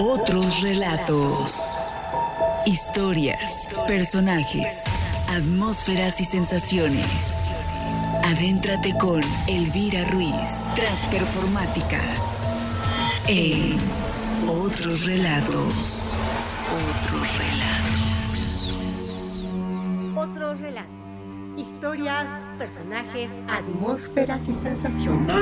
Otros relatos. Historias, personajes, atmósferas y sensaciones. Adéntrate con Elvira Ruiz, Transperformática. En Otros relatos. Otros relatos. Otros relatos. Historias, personajes, atmósferas y sensaciones.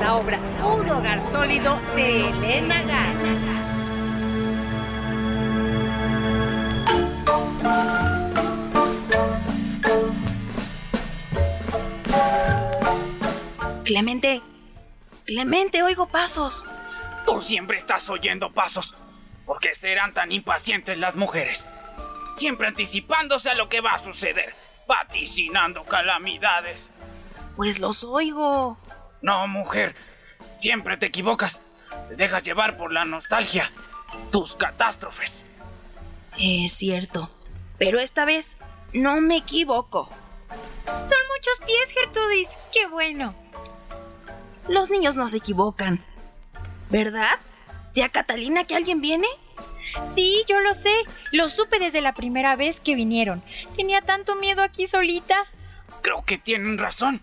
La obra Un hogar sólido de Elena Gana. Clemente, Clemente, oigo pasos. Tú siempre estás oyendo pasos. ¿Por qué serán tan impacientes las mujeres? Siempre anticipándose a lo que va a suceder, vaticinando calamidades. Pues los oigo. No, mujer, siempre te equivocas. Te dejas llevar por la nostalgia, tus catástrofes. Es cierto, pero esta vez no me equivoco. Son muchos pies, Gertrudis. Qué bueno. Los niños no se equivocan. ¿Verdad? ¿Tía Catalina que alguien viene? Sí, yo lo sé. Lo supe desde la primera vez que vinieron. Tenía tanto miedo aquí solita. Creo que tienen razón.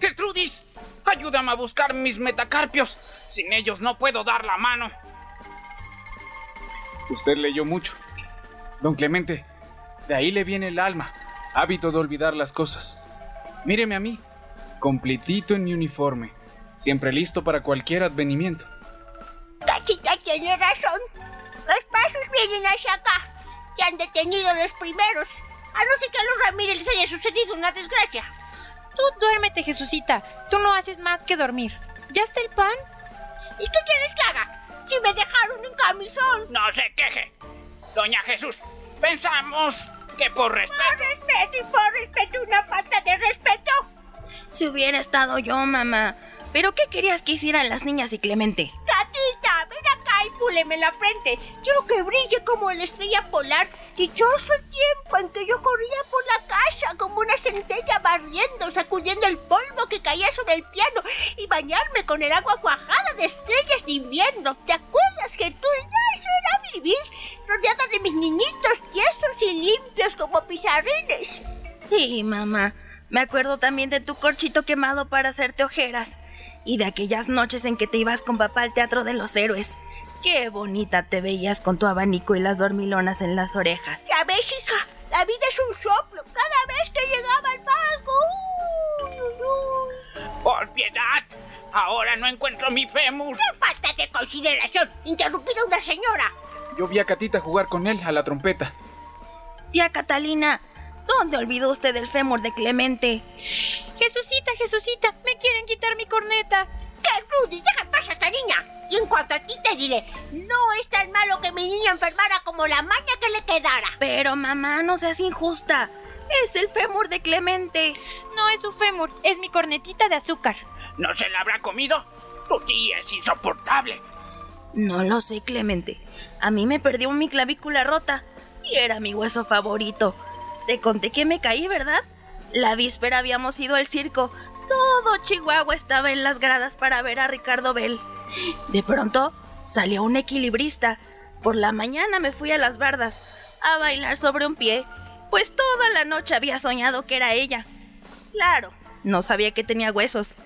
Gertrudis, ayúdame a buscar mis metacarpios. Sin ellos no puedo dar la mano. Usted leyó mucho. Don Clemente, de ahí le viene el alma, hábito de olvidar las cosas. Míreme a mí, completito en mi uniforme, siempre listo para cualquier advenimiento. Cachita tiene razón. Los pasos vienen hacia acá. Ya han detenido los primeros. A no ser que a los Ramírez les haya sucedido una desgracia. Tú duérmete, Jesucita. Tú no haces más que dormir. ¿Ya está el pan? ¿Y qué quieres que haga? Si me dejaron en camisón. No se queje. Doña Jesús, pensamos que por respeto... Por respeto y por respeto, una falta de respeto. Si hubiera estado yo, mamá. ¿Pero qué querías que hicieran las niñas y Clemente? Gatita, ven acá y púleme la frente. Quiero que brille como la estrella polar. Dichoso tiempo en que yo corría por la casa como una centella barriendo, sacudiendo el polvo que caía sobre el piano y bañarme con el agua cuajada de estrellas de invierno. ¿Te acuerdas que tú ya eso era vivir rodeada de mis niñitos tiesos y limpios como pizarrines? Sí, mamá. Me acuerdo también de tu corchito quemado para hacerte ojeras y de aquellas noches en que te ibas con papá al Teatro de los Héroes. Qué bonita te veías con tu abanico y las dormilonas en las orejas. Ya ves, hija, la vida es un soplo. Cada vez que llegaba al palco. Uh, ¡Por piedad! Ahora no encuentro mi fémur. ¡Qué falta de consideración! Interrumpir a una señora. Yo vi a Catita jugar con él a la trompeta. Tía Catalina, ¿dónde olvidó usted el fémur de Clemente? Jesucita, Jesucita, me quieren quitar mi corneta. ¡Que Rudy! ¡Deja paz a esta niña! Y en cuanto a ti te diré, no es tan malo que mi niña enfermara como la maña que le quedara. Pero mamá, no seas injusta. Es el fémur de Clemente. No es su fémur, es mi cornetita de azúcar. ¿No se la habrá comido? Tu tía es insoportable. No lo sé, Clemente. A mí me perdió mi clavícula rota y era mi hueso favorito. Te conté que me caí, ¿verdad? La víspera habíamos ido al circo. Todo Chihuahua estaba en las gradas para ver a Ricardo Bell. De pronto salió un equilibrista. Por la mañana me fui a las bardas a bailar sobre un pie, pues toda la noche había soñado que era ella. Claro, no sabía que tenía huesos.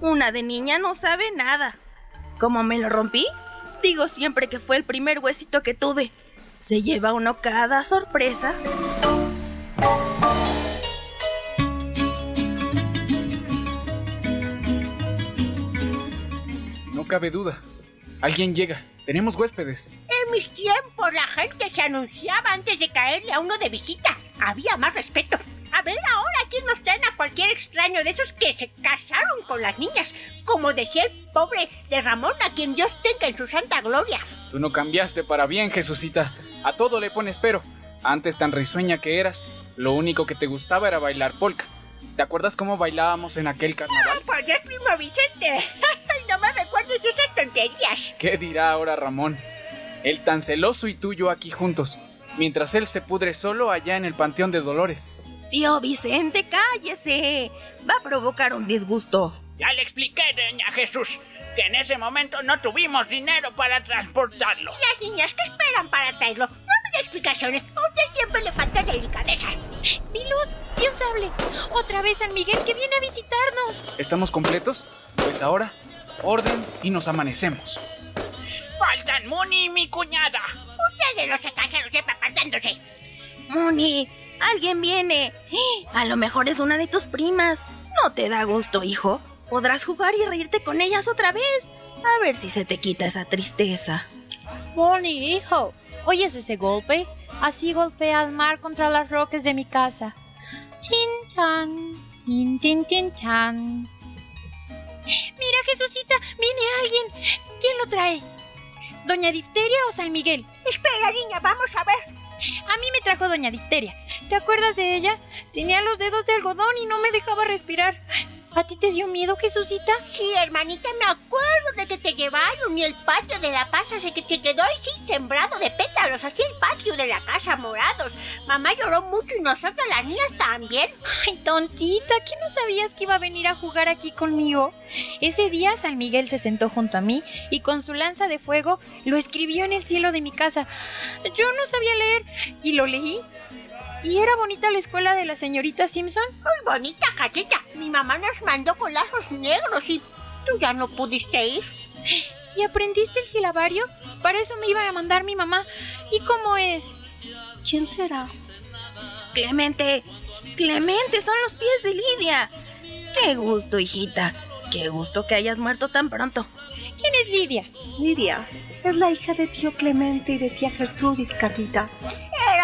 Una de niña no sabe nada. ¿Cómo me lo rompí? Digo siempre que fue el primer huesito que tuve. Se lleva uno cada sorpresa. No cabe duda. Alguien llega. Tenemos huéspedes. En mis tiempos la gente se anunciaba antes de caerle a uno de visita. Había más respeto. A ver ahora quién nos traen a cualquier extraño de esos que se casaron con las niñas. Como decía el pobre de Ramón, a quien Dios tenga en su santa gloria. Tú no cambiaste para bien, Jesucita. A todo le pones pero. Antes tan risueña que eras, lo único que te gustaba era bailar polka. ¿Te acuerdas cómo bailábamos en aquel carnaval? ¡Ay, por Dios, primo Vicente! ¡Ay, no me esas tonterías! ¿Qué dirá ahora Ramón? Él tan celoso y tú y yo aquí juntos, mientras él se pudre solo allá en el Panteón de Dolores. Tío Vicente, cállese. Va a provocar un disgusto. Ya le expliqué, doña Jesús, que en ese momento no tuvimos dinero para transportarlo. Las niñas que esperan para traerlo. No me da explicaciones. A usted siempre le falta delicadeza. Pilud, y un sable. Otra vez San Miguel que viene a visitarnos. ¿Estamos completos? Pues ahora, orden y nos amanecemos. Faltan Muni y mi cuñada. Ustedes los extranjeros siempre apartándose. Muni, alguien viene. A lo mejor es una de tus primas. No te da gusto, hijo. Podrás jugar y reírte con ellas otra vez. A ver si se te quita esa tristeza. Bonnie, hijo, ¿oyes ese golpe? Así golpea al mar contra las rocas de mi casa. Chin chan, chin chin chin chan. Mira, Jesucita, viene alguien. ¿Quién lo trae? ¿Doña Difteria o San Miguel? Espera, niña, vamos a ver. A mí me trajo Doña Difteria. ¿Te acuerdas de ella? Tenía los dedos de algodón y no me dejaba respirar. ¿A ti te dio miedo, Jesucita? Sí, hermanita, me acuerdo de que te llevaron y el patio de la casa se que te quedó ahí sí, sembrado de pétalos, así el patio de la casa morados. Mamá lloró mucho y nosotros las niñas también. Ay, tontita, ¿qué no sabías que iba a venir a jugar aquí conmigo? Ese día San Miguel se sentó junto a mí y con su lanza de fuego lo escribió en el cielo de mi casa. Yo no sabía leer y lo leí. ¿Y era bonita la escuela de la señorita Simpson? Muy bonita, cacheta. Mi mamá nos mandó con lazos negros y tú ya no pudiste ir. ¿Y aprendiste el silabario? Para eso me iba a mandar mi mamá. ¿Y cómo es? ¿Quién será? Clemente, Clemente, son los pies de Lidia. Qué gusto, hijita. Qué gusto que hayas muerto tan pronto. ¿Quién es Lidia? Lidia es la hija de tío Clemente y de tía Gertrudis, Catita.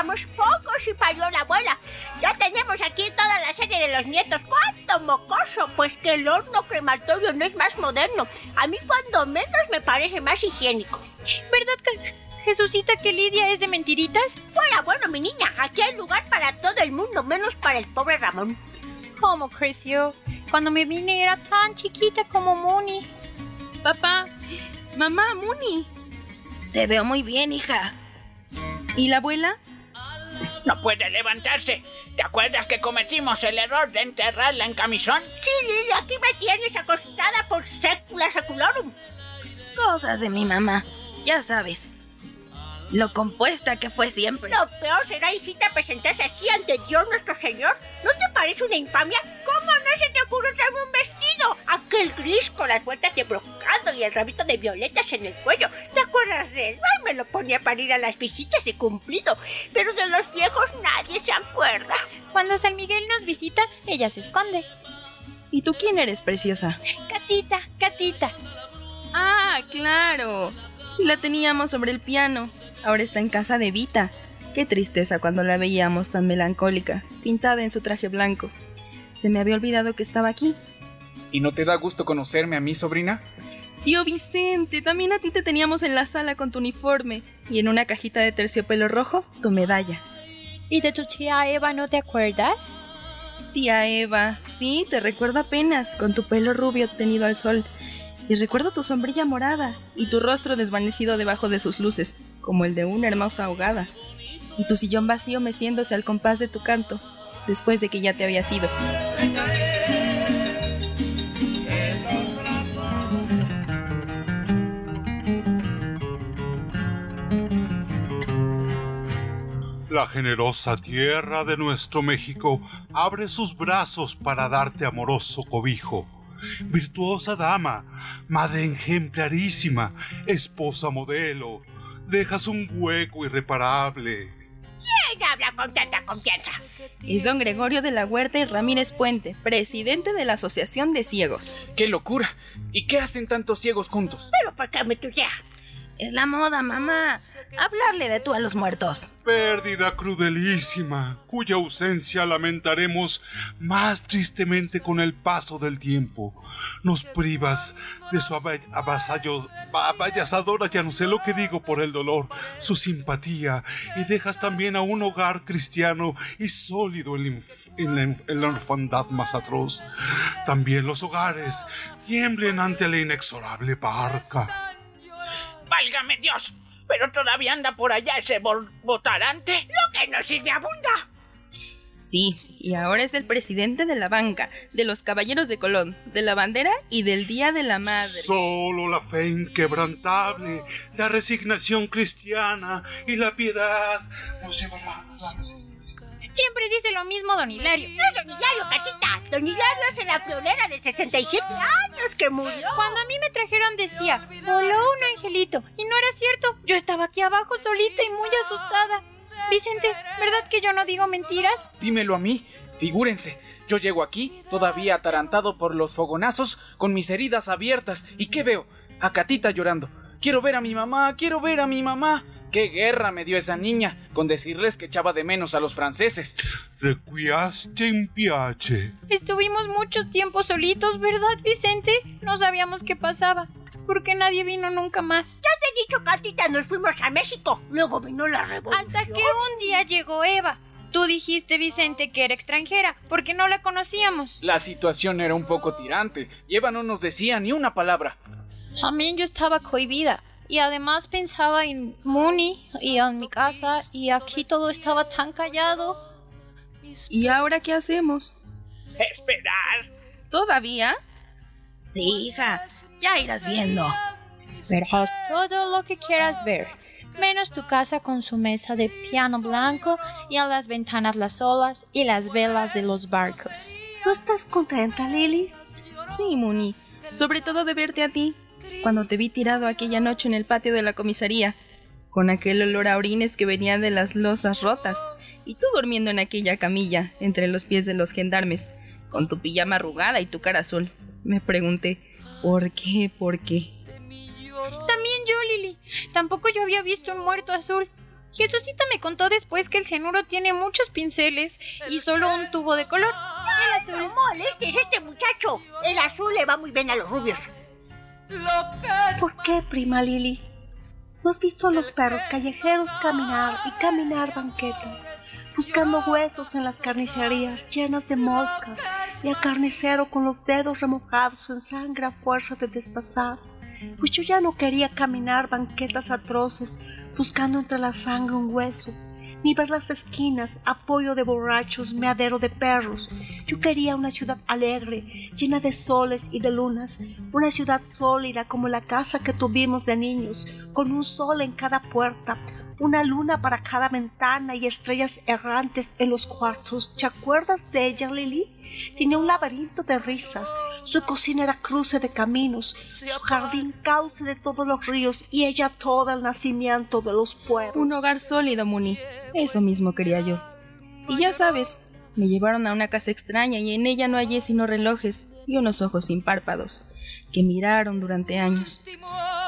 Éramos pocos y parió la abuela. Ya tenemos aquí toda la serie de los nietos. ¡Cuánto mocoso! Pues que el horno crematorio no es más moderno. A mí cuando menos me parece más higiénico. ¿Verdad que Jesucita que Lidia es de mentiritas? Fuera bueno, mi niña. Aquí hay lugar para todo el mundo, menos para el pobre Ramón. ¿Cómo creció? Cuando me vine era tan chiquita como Moni. Papá, mamá, Muni. Te veo muy bien, hija. ¿Y la abuela? No puede levantarse. ¿Te acuerdas que cometimos el error de enterrarla en camisón? Sí, aquí me tienes acostada por sécula seculorum. Cosas de mi mamá, ya sabes. Lo compuesta que fue siempre. Lo peor será, hijita, presentarse así ante Dios nuestro Señor. ¿No te parece una infamia? ¿Cómo no se te ocurrió traerme un vestido? Aquel gris con las vueltas de brocado y el rabito de violetas en el cuello. ¿Te acuerdas de él? Ay, me lo ponía para ir a las visitas de cumplido. Pero de los viejos nadie se acuerda. Cuando San Miguel nos visita, ella se esconde. ¿Y tú quién eres, preciosa? Catita, Catita. Ah, claro. Sí la teníamos sobre el piano. Ahora está en casa de Vita. Qué tristeza cuando la veíamos tan melancólica, pintada en su traje blanco. Se me había olvidado que estaba aquí. ¿Y no te da gusto conocerme a mí, sobrina? Tío Vicente, también a ti te teníamos en la sala con tu uniforme y en una cajita de terciopelo rojo tu medalla. ¿Y de tu tía Eva no te acuerdas? Tía Eva, sí, te recuerdo apenas, con tu pelo rubio tenido al sol. Y recuerdo tu sombrilla morada y tu rostro desvanecido debajo de sus luces, como el de una hermosa ahogada. Y tu sillón vacío meciéndose al compás de tu canto, después de que ya te habías ido. La generosa tierra de nuestro México abre sus brazos para darte amoroso cobijo. Virtuosa dama, madre ejemplarísima, esposa modelo, dejas un hueco irreparable. ¿Quién habla con tanta confianza? Es don Gregorio de la Huerta y Ramírez Puente, presidente de la Asociación de Ciegos. ¡Qué locura! ¿Y qué hacen tantos ciegos juntos? Pero ¿por qué me tuya? Es la moda, mamá. Hablarle de tú a los muertos. Pérdida crudelísima, cuya ausencia lamentaremos más tristemente con el paso del tiempo. Nos privas de su avasalladora, ya no sé lo que digo por el dolor, su simpatía, y dejas también a un hogar cristiano y sólido en la- en la orfandad más atroz. También los hogares tiemblen ante la inexorable barca. ¡Válgame Dios! ¿Pero todavía anda por allá ese botarante? Lo que no sirve abunda. Sí, y ahora es el presidente de la banca, de los caballeros de Colón, de la bandera y del Día de la Madre. Solo la fe inquebrantable, la resignación cristiana y la piedad nos llevará a la resignación. Siempre dice lo mismo don Hilario. No es don Hilario, Catita. Don Hilario es la florera de 67 años que murió. Cuando a mí me trajeron decía, voló un angelito. Y no era cierto. Yo estaba aquí abajo solita y muy asustada. Vicente, ¿verdad que yo no digo mentiras? Dímelo a mí. Figúrense, yo llego aquí, todavía atarantado por los fogonazos, con mis heridas abiertas. ¿Y qué veo? A Catita llorando. Quiero ver a mi mamá, quiero ver a mi mamá. ¿Qué guerra me dio esa niña con decirles que echaba de menos a los franceses? Requiaste in piace. Estuvimos mucho tiempo solitos, ¿verdad, Vicente? No sabíamos qué pasaba. Porque nadie vino nunca más. Ya te he dicho, Catita, nos fuimos a México. Luego vino la revolución. Hasta que un día llegó Eva. Tú dijiste, Vicente, que era extranjera, porque no la conocíamos. La situación era un poco tirante. Y Eva no nos decía ni una palabra. También yo estaba cohibida. Y además pensaba en Mooney y en mi casa. Y aquí todo estaba tan callado. ¿Y ahora qué hacemos? Esperar. ¿Todavía? Sí, hija, ya irás viendo. Verás todo lo que quieras ver. Menos tu casa con su mesa de piano blanco y en las ventanas las olas y las velas de los barcos. ¿No estás contenta, Lily? Sí, Mooney. Sobre todo de verte a ti, cuando te vi tirado aquella noche en el patio de la comisaría, con aquel olor a orines que venía de las losas rotas, y tú durmiendo en aquella camilla, entre los pies de los gendarmes, con tu pijama arrugada y tu cara azul. Me pregunté, ¿por qué? ¿Por qué? También yo, Lily. Tampoco yo había visto un muerto azul. Jesucita me contó después que el cianuro tiene muchos pinceles y solo un tubo de color. El azul. No molestes este muchacho. El azul le va muy bien a los rubios. ¿Por qué, prima Lily? ¿No has visto a los perros callejeros caminar y caminar banquetas, buscando huesos en las carnicerías llenas de moscas y al carnicero con los dedos remojados en sangre a fuerza de destazar? Pues yo ya no quería caminar banquetas atroces buscando entre la sangre un hueso, ni ver las esquinas apoyo de borrachos, meadero de perros. Yo quería una ciudad alegre, llena de soles y de lunas, una ciudad sólida como la casa que tuvimos de niños, con un sol en cada puerta, una luna para cada ventana y estrellas errantes en los cuartos. ¿Te acuerdas de ella, Lily? Tenía un laberinto de risas, su cocina era cruce de caminos, su jardín cauce de todos los ríos y ella todo el nacimiento de los pueblos. Un hogar sólido, Muni. Eso mismo quería yo. Y ya sabes, me llevaron a una casa extraña y en ella no hallé sino relojes y unos ojos sin párpados, que miraron durante años.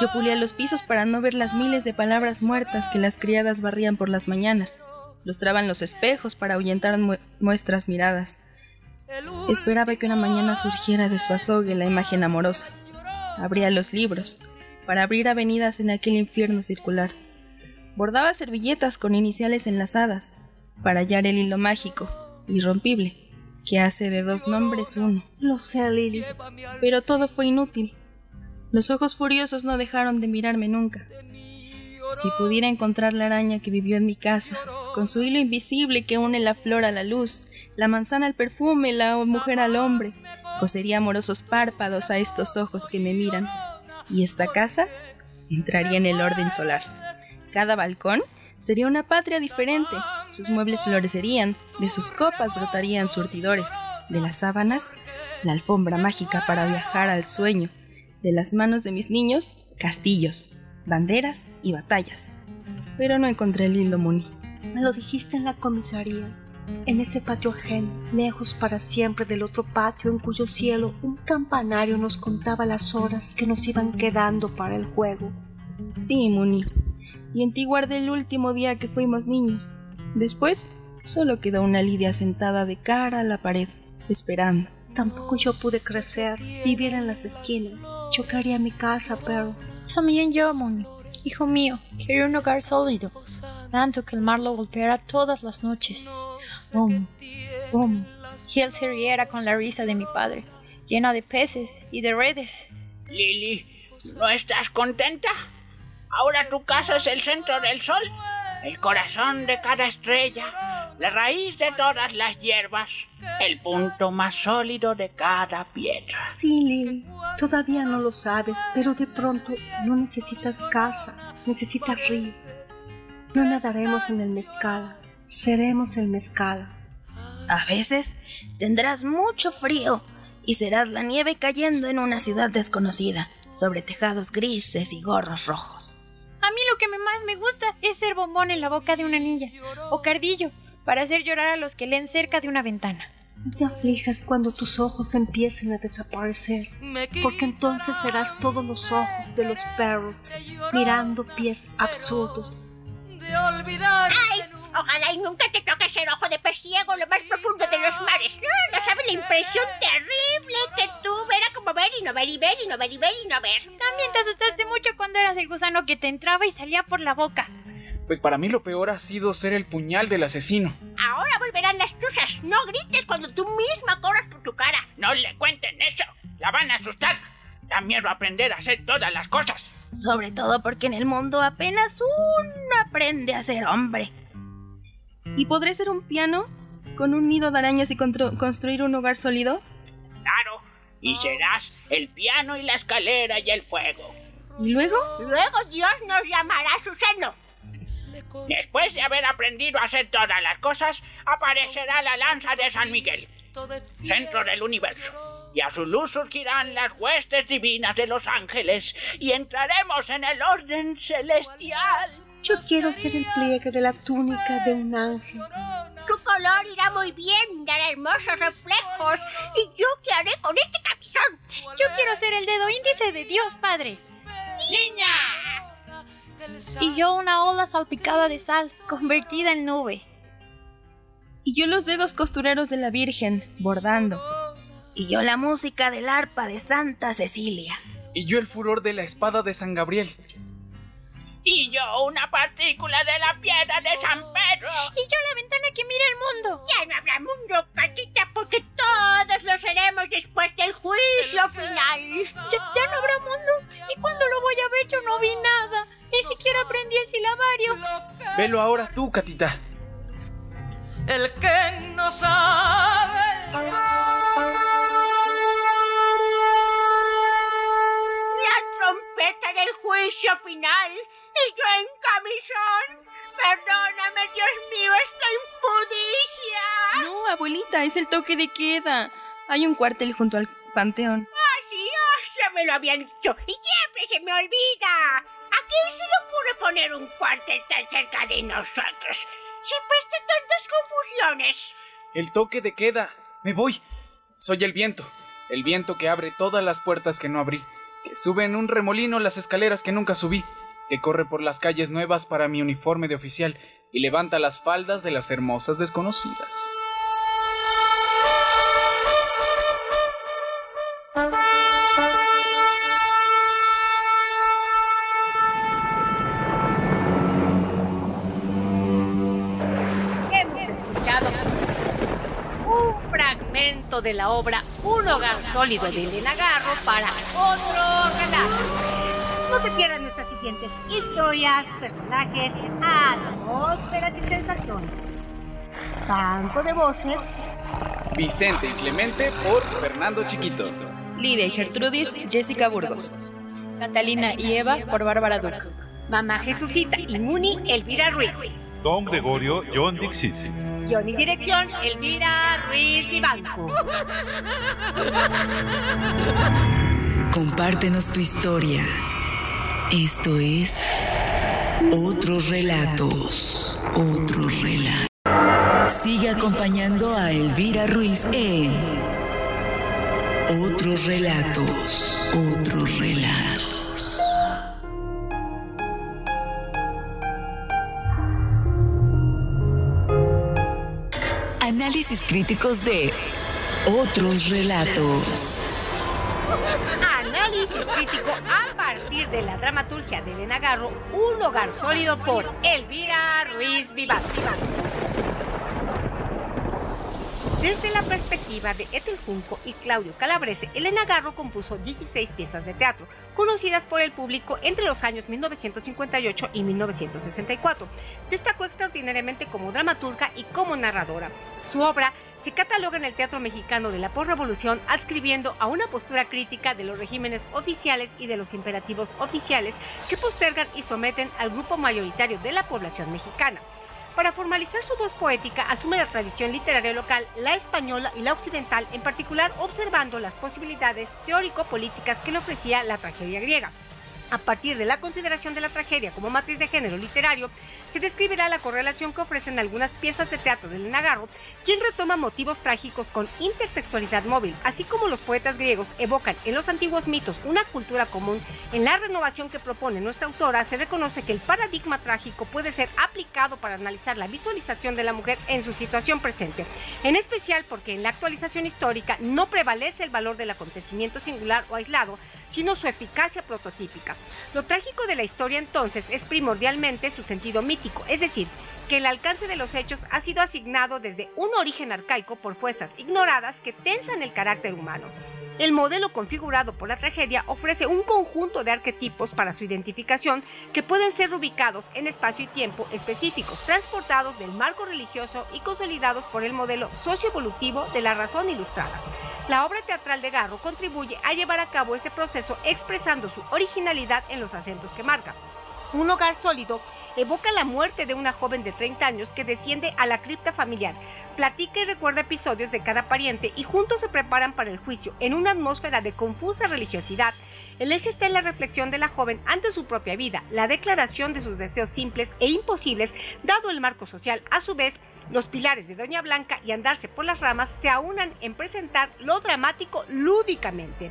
Yo pulía los pisos para no ver las miles de palabras muertas que las criadas barrían por las mañanas. Lustraban los espejos para ahuyentar nuestras miradas. Esperaba que una mañana surgiera de su azogue la imagen amorosa. Abría los libros, para abrir avenidas en aquel infierno circular. Bordaba servilletas con iniciales enlazadas, para hallar el hilo mágico, irrompible, que hace de dos nombres uno. Lo sé, Lily. Pero todo fue inútil. Los ojos furiosos no dejaron de mirarme nunca. Si pudiera encontrar la araña que vivió en mi casa, con su hilo invisible que une la flor a la luz, la manzana al perfume, la mujer al hombre, cosería amorosos párpados a estos ojos que me miran. Y esta casa entraría en el orden solar. Cada balcón sería una patria diferente. Sus muebles florecerían, de sus copas brotarían surtidores, de las sábanas, la alfombra mágica para viajar al sueño, de las manos de mis niños, castillos, banderas y batallas. Pero no encontré el hilo Muni. Me lo dijiste en la comisaría, en ese patio ajeno, lejos para siempre del otro patio en cuyo cielo un campanario nos contaba las horas que nos iban quedando para el juego. Sí, Muni. Y en ti guardé el último día que fuimos niños. Después, solo quedó una Lidia sentada de cara a la pared, esperando. Tampoco yo pude crecer, vivir en las esquinas. Yo quería mi casa, pero También yo, Moni. Hijo mío, quería un hogar sólido, tanto que el mar lo golpeara todas las noches. Bum, bum. Y él se riera con la risa de mi padre, llena de peces y de redes. Lily, ¿no estás contenta? Ahora tu casa es el centro del sol, el corazón de cada estrella, la raíz de todas las hierbas, el punto más sólido de cada piedra. Sí, Lily, todavía no lo sabes, pero de pronto no necesitas casa, necesitas río. No nadaremos en el mezcal, seremos el mezcal. A veces tendrás mucho frío y serás la nieve cayendo en una ciudad desconocida, sobre tejados grises y gorros rojos. A mí lo que más me gusta es ser bombón en la boca de una niña o cardillo para hacer llorar a los que leen cerca de una ventana. No te aflijas cuando tus ojos empiecen a desaparecer, porque entonces serás todos los ojos de los perros mirando pies absurdos. ¡Ay! Ojalá y nunca te toque ser ojo de pez ciego lo más profundo de los mares. No, no sabes la impresión terrible que tuve. Era como ver y no ver y ver y no ver y ver y no ver. También te asustaste mucho cuando eras el gusano que te entraba y salía por la boca. Pues para mí lo peor ha sido ser el puñal del asesino. Ahora volverán las chuzas. No grites cuando tú misma corras por tu cara. No le cuenten eso. La van a asustar. Da miedo aprender a hacer todas las cosas. Sobre todo porque en el mundo apenas uno aprende a ser hombre. ¿Y podré ser un piano? ¿Con un nido de arañas y construir un hogar sólido? Claro. Y serás el piano y la escalera y el fuego. ¿Y luego? Luego Dios nos llamará a su seno. Después de haber aprendido a hacer todas las cosas, aparecerá la lanza de San Miguel, centro del universo. Y a su luz surgirán las huestes divinas de los ángeles y entraremos en el orden celestial. Yo quiero ser el pliegue de la túnica de un ángel. Tu color irá muy bien, dará hermosos reflejos. ¿Y yo qué haré con este camisón? Yo quiero ser el dedo índice de Dios, Padre. ¡Niña! Y yo una ola salpicada de sal, convertida en nube. Y yo los dedos costureros de la Virgen, bordando. Y yo la música del arpa de Santa Cecilia. Y yo el furor de la espada de San Gabriel. Y yo una partícula de la piedra de San Pedro. Y yo la ventana que mira el mundo. Ya no habrá mundo, Catita, porque todos lo seremos después del juicio final. Ya, ya no habrá mundo. ¿Y cuando lo voy a ver? Yo no vi nada. Ni siquiera aprendí el silabario. Velo ahora tú, Catita. El que no sabe. Es el toque de queda. Hay un cuartel junto al panteón. Ah, sí, ah, ya me lo habían dicho. Y siempre se me olvida. ¿A quién se le ocurre poner un cuartel tan cerca de nosotros? Siempre están tantas confusiones. El toque de queda. Me voy. Soy el viento. El viento que abre todas las puertas que no abrí. Que sube en un remolino las escaleras que nunca subí. Que corre por las calles nuevas para mi uniforme de oficial. Y levanta las faldas de las hermosas desconocidas. La obra Un hogar sólido de Elena Garro para otro relato. No te pierdas nuestras siguientes historias, personajes, atmósferas y sensaciones. Banco de voces. Vicente y Clemente por Fernando Chiquito. Lidia y Gertrudis, Jessica Burgos. Catalina y Eva por Bárbara Duque. Mamá Jesucita y Muni Elvira Ruiz. Don Gregorio, John Dixit. Guión y dirección Elvira Ruiz Vivanco. Compártenos tu historia. Esto es Otros Relatos. Otros Relatos. Sigue acompañando a Elvira Ruiz en Otros Relatos. Otros Relatos. Análisis críticos de Otros Relatos. Análisis crítico a partir de la dramaturgia de Elena Garro, Un hogar sólido por Elvira Ruiz Vivanco. Desde la perspectiva de Ethel Junco y Claudio Calabrese, Elena Garro compuso 16 piezas de teatro, conocidas por el público entre los años 1958 y 1964. Destacó extraordinariamente como dramaturga y como narradora. Su obra se cataloga en el teatro mexicano de la posrevolución adscribiendo a una postura crítica de los regímenes oficiales y de los imperativos oficiales que postergan y someten al grupo mayoritario de la población mexicana. Para formalizar su voz poética, asume la tradición literaria local, la española y la occidental, en particular observando las posibilidades teórico-políticas que le ofrecía la tragedia griega. A partir de la consideración de la tragedia como matriz de género literario, se describirá la correlación que ofrecen algunas piezas de teatro de Lenagarro, quien retoma motivos trágicos con intertextualidad móvil, así como los poetas griegos evocan en los antiguos mitos una cultura común. En la renovación que propone nuestra autora, se reconoce que el paradigma trágico puede ser aplicado para analizar la visualización de la mujer en su situación presente, en especial porque en la actualización histórica no prevalece el valor del acontecimiento singular o aislado, sino su eficacia prototípica. Lo trágico de la historia entonces es primordialmente su sentido mítico, es decir, que el alcance de los hechos ha sido asignado desde un origen arcaico por fuerzas ignoradas que tensan el carácter humano. El modelo configurado por la tragedia ofrece un conjunto de arquetipos para su identificación que pueden ser ubicados en espacio y tiempo específicos, transportados del marco religioso y consolidados por el modelo socioevolutivo de la razón ilustrada. La obra teatral de Garro contribuye a llevar a cabo este proceso expresando su originalidad en los acentos que marca. Un hogar sólido evoca la muerte de una joven de 30 años que desciende a la cripta familiar, platica y recuerda episodios de cada pariente y juntos se preparan para el juicio en una atmósfera de confusa religiosidad. El eje está en la reflexión de la joven ante su propia vida, la declaración de sus deseos simples e imposibles dado el marco social. A su vez, los pilares de Doña Blanca y Andarse por las ramas se aunan en presentar lo dramático lúdicamente.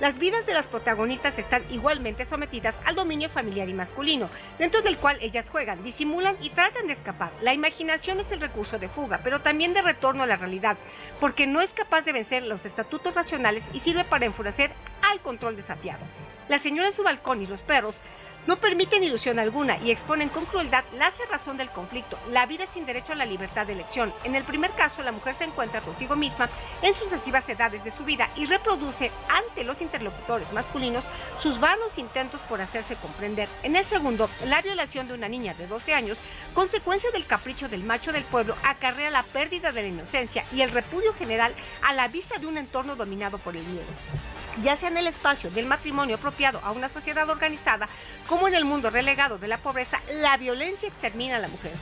Las vidas de las protagonistas están igualmente sometidas al dominio familiar y masculino, dentro del cual ellas juegan, disimulan y tratan de escapar. La imaginación es el recurso de fuga, pero también de retorno a la realidad, porque no es capaz de vencer los estatutos racionales y sirve para enfurecer al control desafiado. La señora en su balcón y los perros no permiten ilusión alguna y exponen con crueldad la cerrazón del conflicto, la vida sin derecho a la libertad de elección. En el primer caso, la mujer se encuentra consigo misma en sucesivas edades de su vida y reproduce ante los interlocutores masculinos sus vanos intentos por hacerse comprender. En el segundo, la violación de una niña de 12 años, consecuencia del capricho del macho del pueblo, acarrea la pérdida de la inocencia y el repudio general a la vista de un entorno dominado por el miedo ya sea en el espacio del matrimonio apropiado a una sociedad organizada, como en el mundo relegado de la pobreza, la violencia extermina a la mujer.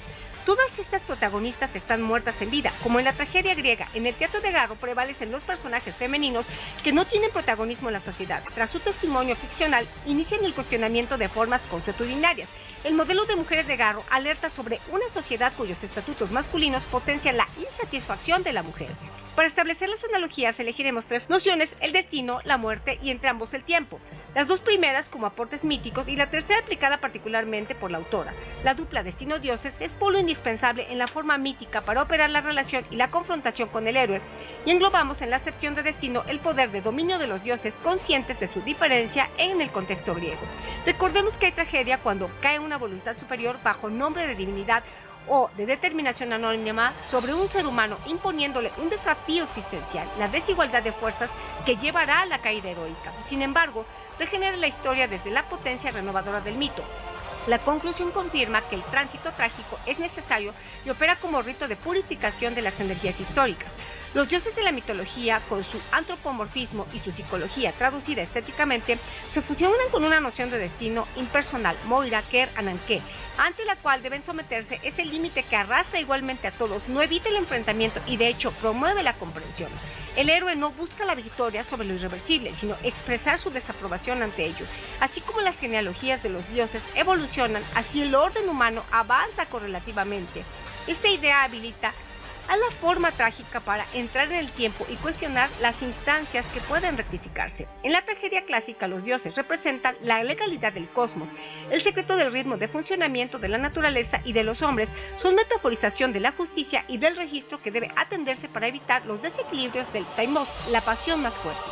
Todas estas protagonistas están muertas en vida, como en la tragedia griega. En el teatro de Garro prevalecen los personajes femeninos que no tienen protagonismo en la sociedad. Tras su testimonio ficcional, inician el cuestionamiento de formas consuetudinarias. El modelo de mujeres de Garro alerta sobre una sociedad cuyos estatutos masculinos potencian la insatisfacción de la mujer. Para establecer las analogías elegiremos tres nociones, el destino, la muerte y entre ambos el tiempo. Las dos primeras como aportes míticos y la tercera aplicada particularmente por la autora. La dupla destino-dioses es polo indispensable en la forma mítica para operar la relación y la confrontación con el héroe, y englobamos en la acepción de destino el poder de dominio de los dioses conscientes de su diferencia en el contexto griego. Recordemos que hay tragedia cuando cae una voluntad superior bajo nombre de divinidad o de determinación anónima sobre un ser humano imponiéndole un desafío existencial, la desigualdad de fuerzas que llevará a la caída heroica. Sin embargo, regenera la historia desde la potencia renovadora del mito, la conclusión confirma que el tránsito trágico es necesario y opera como rito de purificación de las energías históricas. Los dioses de la mitología, con su antropomorfismo y su psicología traducida estéticamente, se fusionan con una noción de destino impersonal, Moira Ker Ananke, ante la cual deben someterse ese límite que arrastra igualmente a todos, no evita el enfrentamiento y de hecho promueve la comprensión. El héroe no busca la victoria sobre lo irreversible, sino expresar su desaprobación ante ello. Así como las genealogías de los dioses evolucionan, así el orden humano avanza correlativamente. Esta idea habilita a la forma trágica para entrar en el tiempo y cuestionar las instancias que pueden rectificarse. En la tragedia clásica, los dioses representan la legalidad del cosmos, el secreto del ritmo de funcionamiento de la naturaleza y de los hombres, son metaforización de la justicia y del registro que debe atenderse para evitar los desequilibrios del taimos, la pasión más fuerte.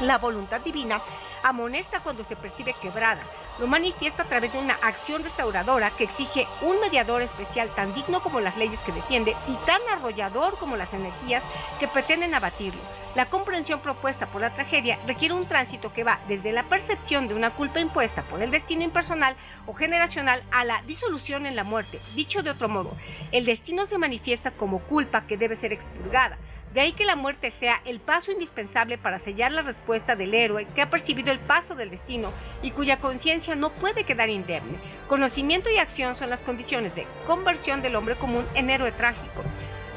La voluntad divina amonesta cuando se percibe quebrada, lo manifiesta a través de una acción restauradora que exige un mediador especial tan digno como las leyes que defiende y tan arrollador como las energías que pretenden abatirlo. La comprensión propuesta por la tragedia requiere un tránsito que va desde la percepción de una culpa impuesta por el destino impersonal o generacional a la disolución en la muerte. Dicho de otro modo, el destino se manifiesta como culpa que debe ser expurgada. De ahí que la muerte sea el paso indispensable para sellar la respuesta del héroe que ha percibido el paso del destino y cuya conciencia no puede quedar indemne. Conocimiento y acción son las condiciones de conversión del hombre común en héroe trágico.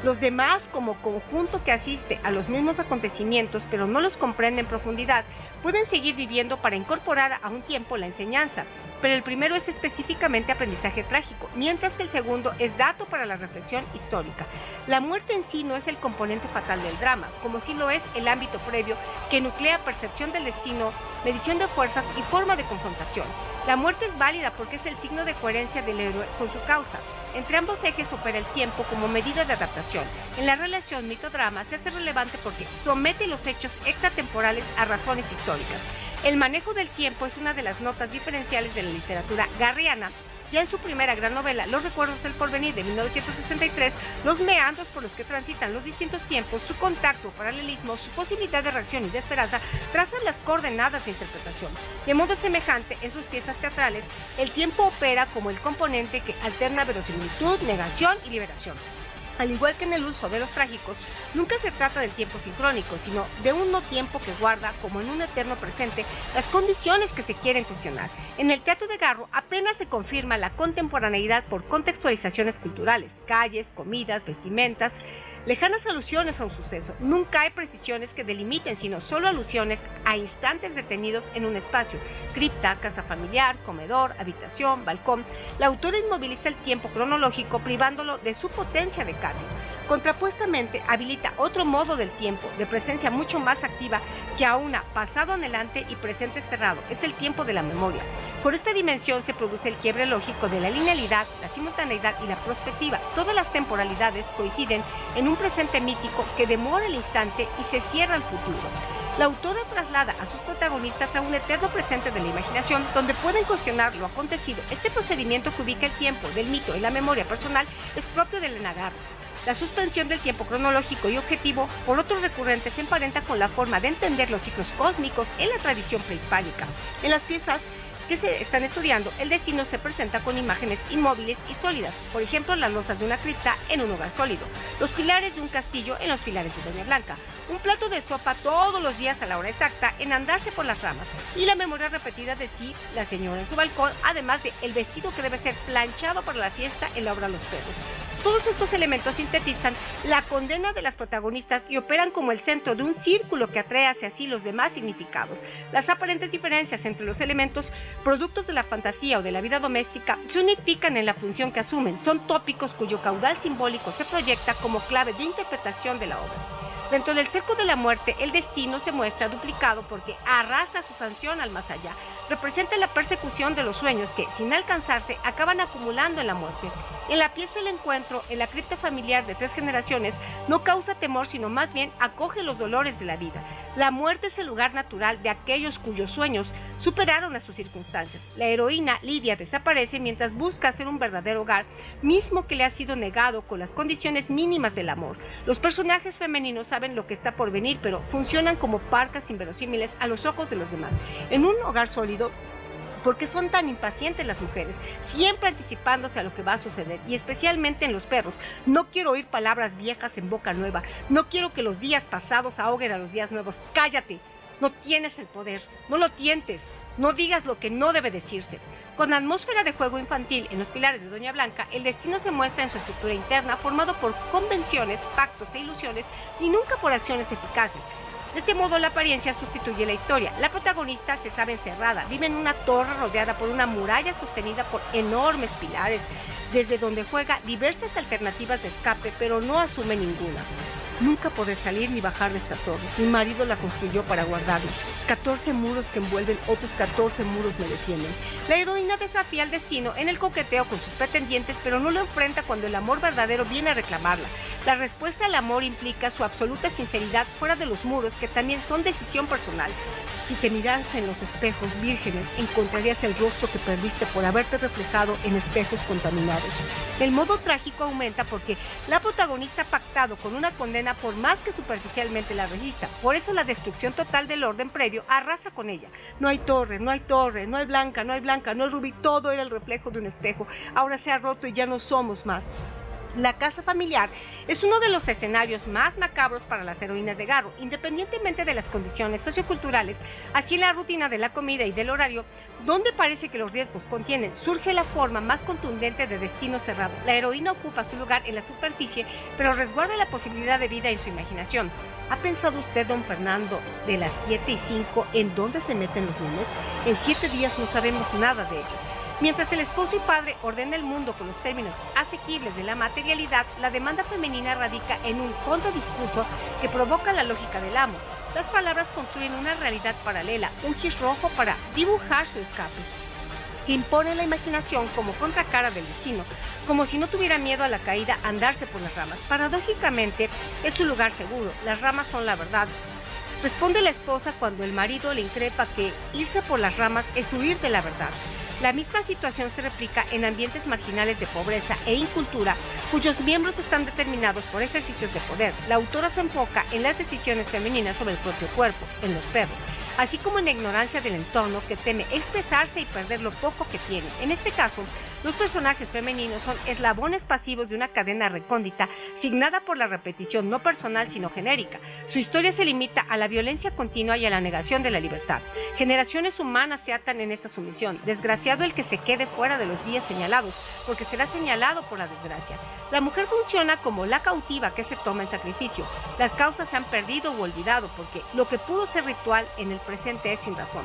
Los demás, como conjunto que asiste a los mismos acontecimientos pero no los comprende en profundidad, pueden seguir viviendo para incorporar a un tiempo la enseñanza, pero el primero es específicamente aprendizaje trágico, mientras que el segundo es dato para la reflexión histórica. La muerte en sí no es el componente fatal del drama, como sí lo es el ámbito previo que nuclea percepción del destino, medición de fuerzas y forma de confrontación. La muerte es válida porque es el signo de coherencia del héroe con su causa. Entre ambos ejes opera el tiempo como medida de adaptación. En la relación mito-drama se hace relevante porque somete los hechos extratemporales a razones históricas. El manejo del tiempo es una de las notas diferenciales de la literatura garriana ya en su primera gran novela, Los recuerdos del porvenir de 1963, los meandros por los que transitan los distintos tiempos, su contacto, paralelismo, su posibilidad de reacción y de esperanza, trazan las coordenadas de interpretación. De modo semejante, en sus piezas teatrales, el tiempo opera como el componente que alterna verosimilitud, negación y liberación. Al igual que en el uso de los trágicos, nunca se trata del tiempo sincrónico, sino de un no tiempo que guarda, como en un eterno presente, las condiciones que se quieren cuestionar. En el teatro de Garro apenas se confirma la contemporaneidad por contextualizaciones culturales, calles, comidas, vestimentas, lejanas alusiones a un suceso. Nunca hay precisiones que delimiten, sino solo alusiones a instantes detenidos en un espacio. Cripta, casa familiar, comedor, habitación, balcón. La autora inmoviliza el tiempo cronológico privándolo de su potencia de cambio. Contrapuestamente, habilita otro modo del tiempo, de presencia mucho más activa que a una pasado anhelante y presente cerrado. Es el tiempo de la memoria. Por esta dimensión se produce el quiebre lógico de la linealidad, la simultaneidad y la prospectiva. Todas las temporalidades coinciden en un presente mítico que demora el instante y se cierra el futuro. La autora traslada a sus protagonistas a un eterno presente de la imaginación donde pueden cuestionar lo acontecido. Este procedimiento que ubica el tiempo del mito y la memoria personal es propio del enagarro. La suspensión del tiempo cronológico y objetivo, por otros recurrentes, se emparenta con la forma de entender los ciclos cósmicos en la tradición prehispánica. En las piezas que se están estudiando, el destino se presenta con imágenes inmóviles y sólidas, por ejemplo las losas de una cripta en un hogar sólido, los pilares de un castillo en los pilares de Doña Blanca, un plato de sopa todos los días a la hora exacta en andarse por las ramas y la memoria repetida de sí, la señora en su balcón, además de el vestido que debe ser planchado para la fiesta en la obra Los Perros. Todos estos elementos sintetizan la condena de las protagonistas y operan como el centro de un círculo que atrae hacia sí los demás significados. Las aparentes diferencias entre los elementos productos de la fantasía o de la vida doméstica se unifican en la función que asumen. Son tópicos cuyo caudal simbólico se proyecta como clave de interpretación de la obra. Dentro del cerco de la muerte, el destino se muestra duplicado porque arrastra su sanción al más allá. Representa la persecución de los sueños que, sin alcanzarse, acaban acumulando en la muerte. En la pieza El Encuentro, en la cripta familiar de tres generaciones, no causa temor, sino más bien acoge los dolores de la vida. La muerte es el lugar natural de aquellos cuyos sueños superaron a sus circunstancias. La heroína Lidia desaparece mientras busca hacer un verdadero hogar, mismo que le ha sido negado con las condiciones mínimas del amor. Los personajes femeninos saben lo que está por venir, pero funcionan como parcas inverosímiles a los ojos de los demás. En un hogar sólido, porque son tan impacientes las mujeres, siempre anticipándose a lo que va a suceder, y especialmente en los perros. No quiero oír palabras viejas en boca nueva, no quiero que los días pasados ahoguen a los días nuevos. Cállate, no tienes el poder, no lo tientes, no digas lo que no debe decirse. Con atmósfera de juego infantil en los pilares de Doña Blanca, el destino se muestra en su estructura interna, formado por convenciones, pactos e ilusiones, y nunca por acciones eficaces. De este modo, la apariencia sustituye la historia. La protagonista se sabe encerrada, vive en una torre rodeada por una muralla sostenida por enormes pilares, desde donde juega diversas alternativas de escape, pero no asume ninguna. Nunca podré salir ni bajar de esta torre. Mi marido la construyó para guardarme. 14 muros que envuelven, otros 14 muros me defienden. La heroína desafía al destino en el coqueteo con sus pretendientes, pero no lo enfrenta cuando el amor verdadero viene a reclamarla. La respuesta al amor implica su absoluta sinceridad fuera de los muros, que también son decisión personal. Si te miras en los espejos vírgenes, encontrarías el rostro que perdiste por haberte reflejado en espejos contaminados. El modo trágico aumenta porque la protagonista ha pactado con una condena por más que superficialmente la registra. Por eso la destrucción total del orden previo arrasa con ella. No hay torre, no hay torre, no hay blanca, no hay blanca, no hay rubí, todo era el reflejo de un espejo. Ahora se ha roto y ya no somos más. La casa familiar es uno de los escenarios más macabros para las heroínas de Garro, independientemente de las condiciones socioculturales, así la rutina de la comida y del horario, donde parece que los riesgos contienen, surge la forma más contundente de destino cerrado. La heroína ocupa su lugar en la superficie, pero resguarda la posibilidad de vida en su imaginación. ¿Ha pensado usted, don Fernando, de las 7 y 5 en dónde se meten los lunes? En 7 días no sabemos nada de ellos. Mientras el esposo y padre ordena el mundo con los términos asequibles de la materialidad, la demanda femenina radica en un contradiscurso que provoca la lógica del amo. Las palabras construyen una realidad paralela, un gis rojo para dibujar su escape, que impone la imaginación como contracara del destino, como si no tuviera miedo a la caída andarse por las ramas. Paradójicamente, es su lugar seguro, las ramas son la verdad, Responde la esposa cuando el marido le increpa que irse por las ramas es huir de la verdad. La misma situación se replica en ambientes marginales de pobreza e incultura cuyos miembros están determinados por ejercicios de poder. La autora se enfoca en las decisiones femeninas sobre el propio cuerpo, en los perros, así como en la ignorancia del entorno que teme expresarse y perder lo poco que tiene. En este caso, los personajes femeninos son eslabones pasivos de una cadena recóndita signada por la repetición no personal sino genérica. Su historia se limita a la violencia continua y a la negación de la libertad. Generaciones humanas se atan en esta sumisión. Desgraciado el que se quede fuera de los días señalados, porque será señalado por la desgracia. La mujer funciona como la cautiva que se toma en sacrificio. Las causas se han perdido o olvidado porque lo que pudo ser ritual en el presente es sin razón.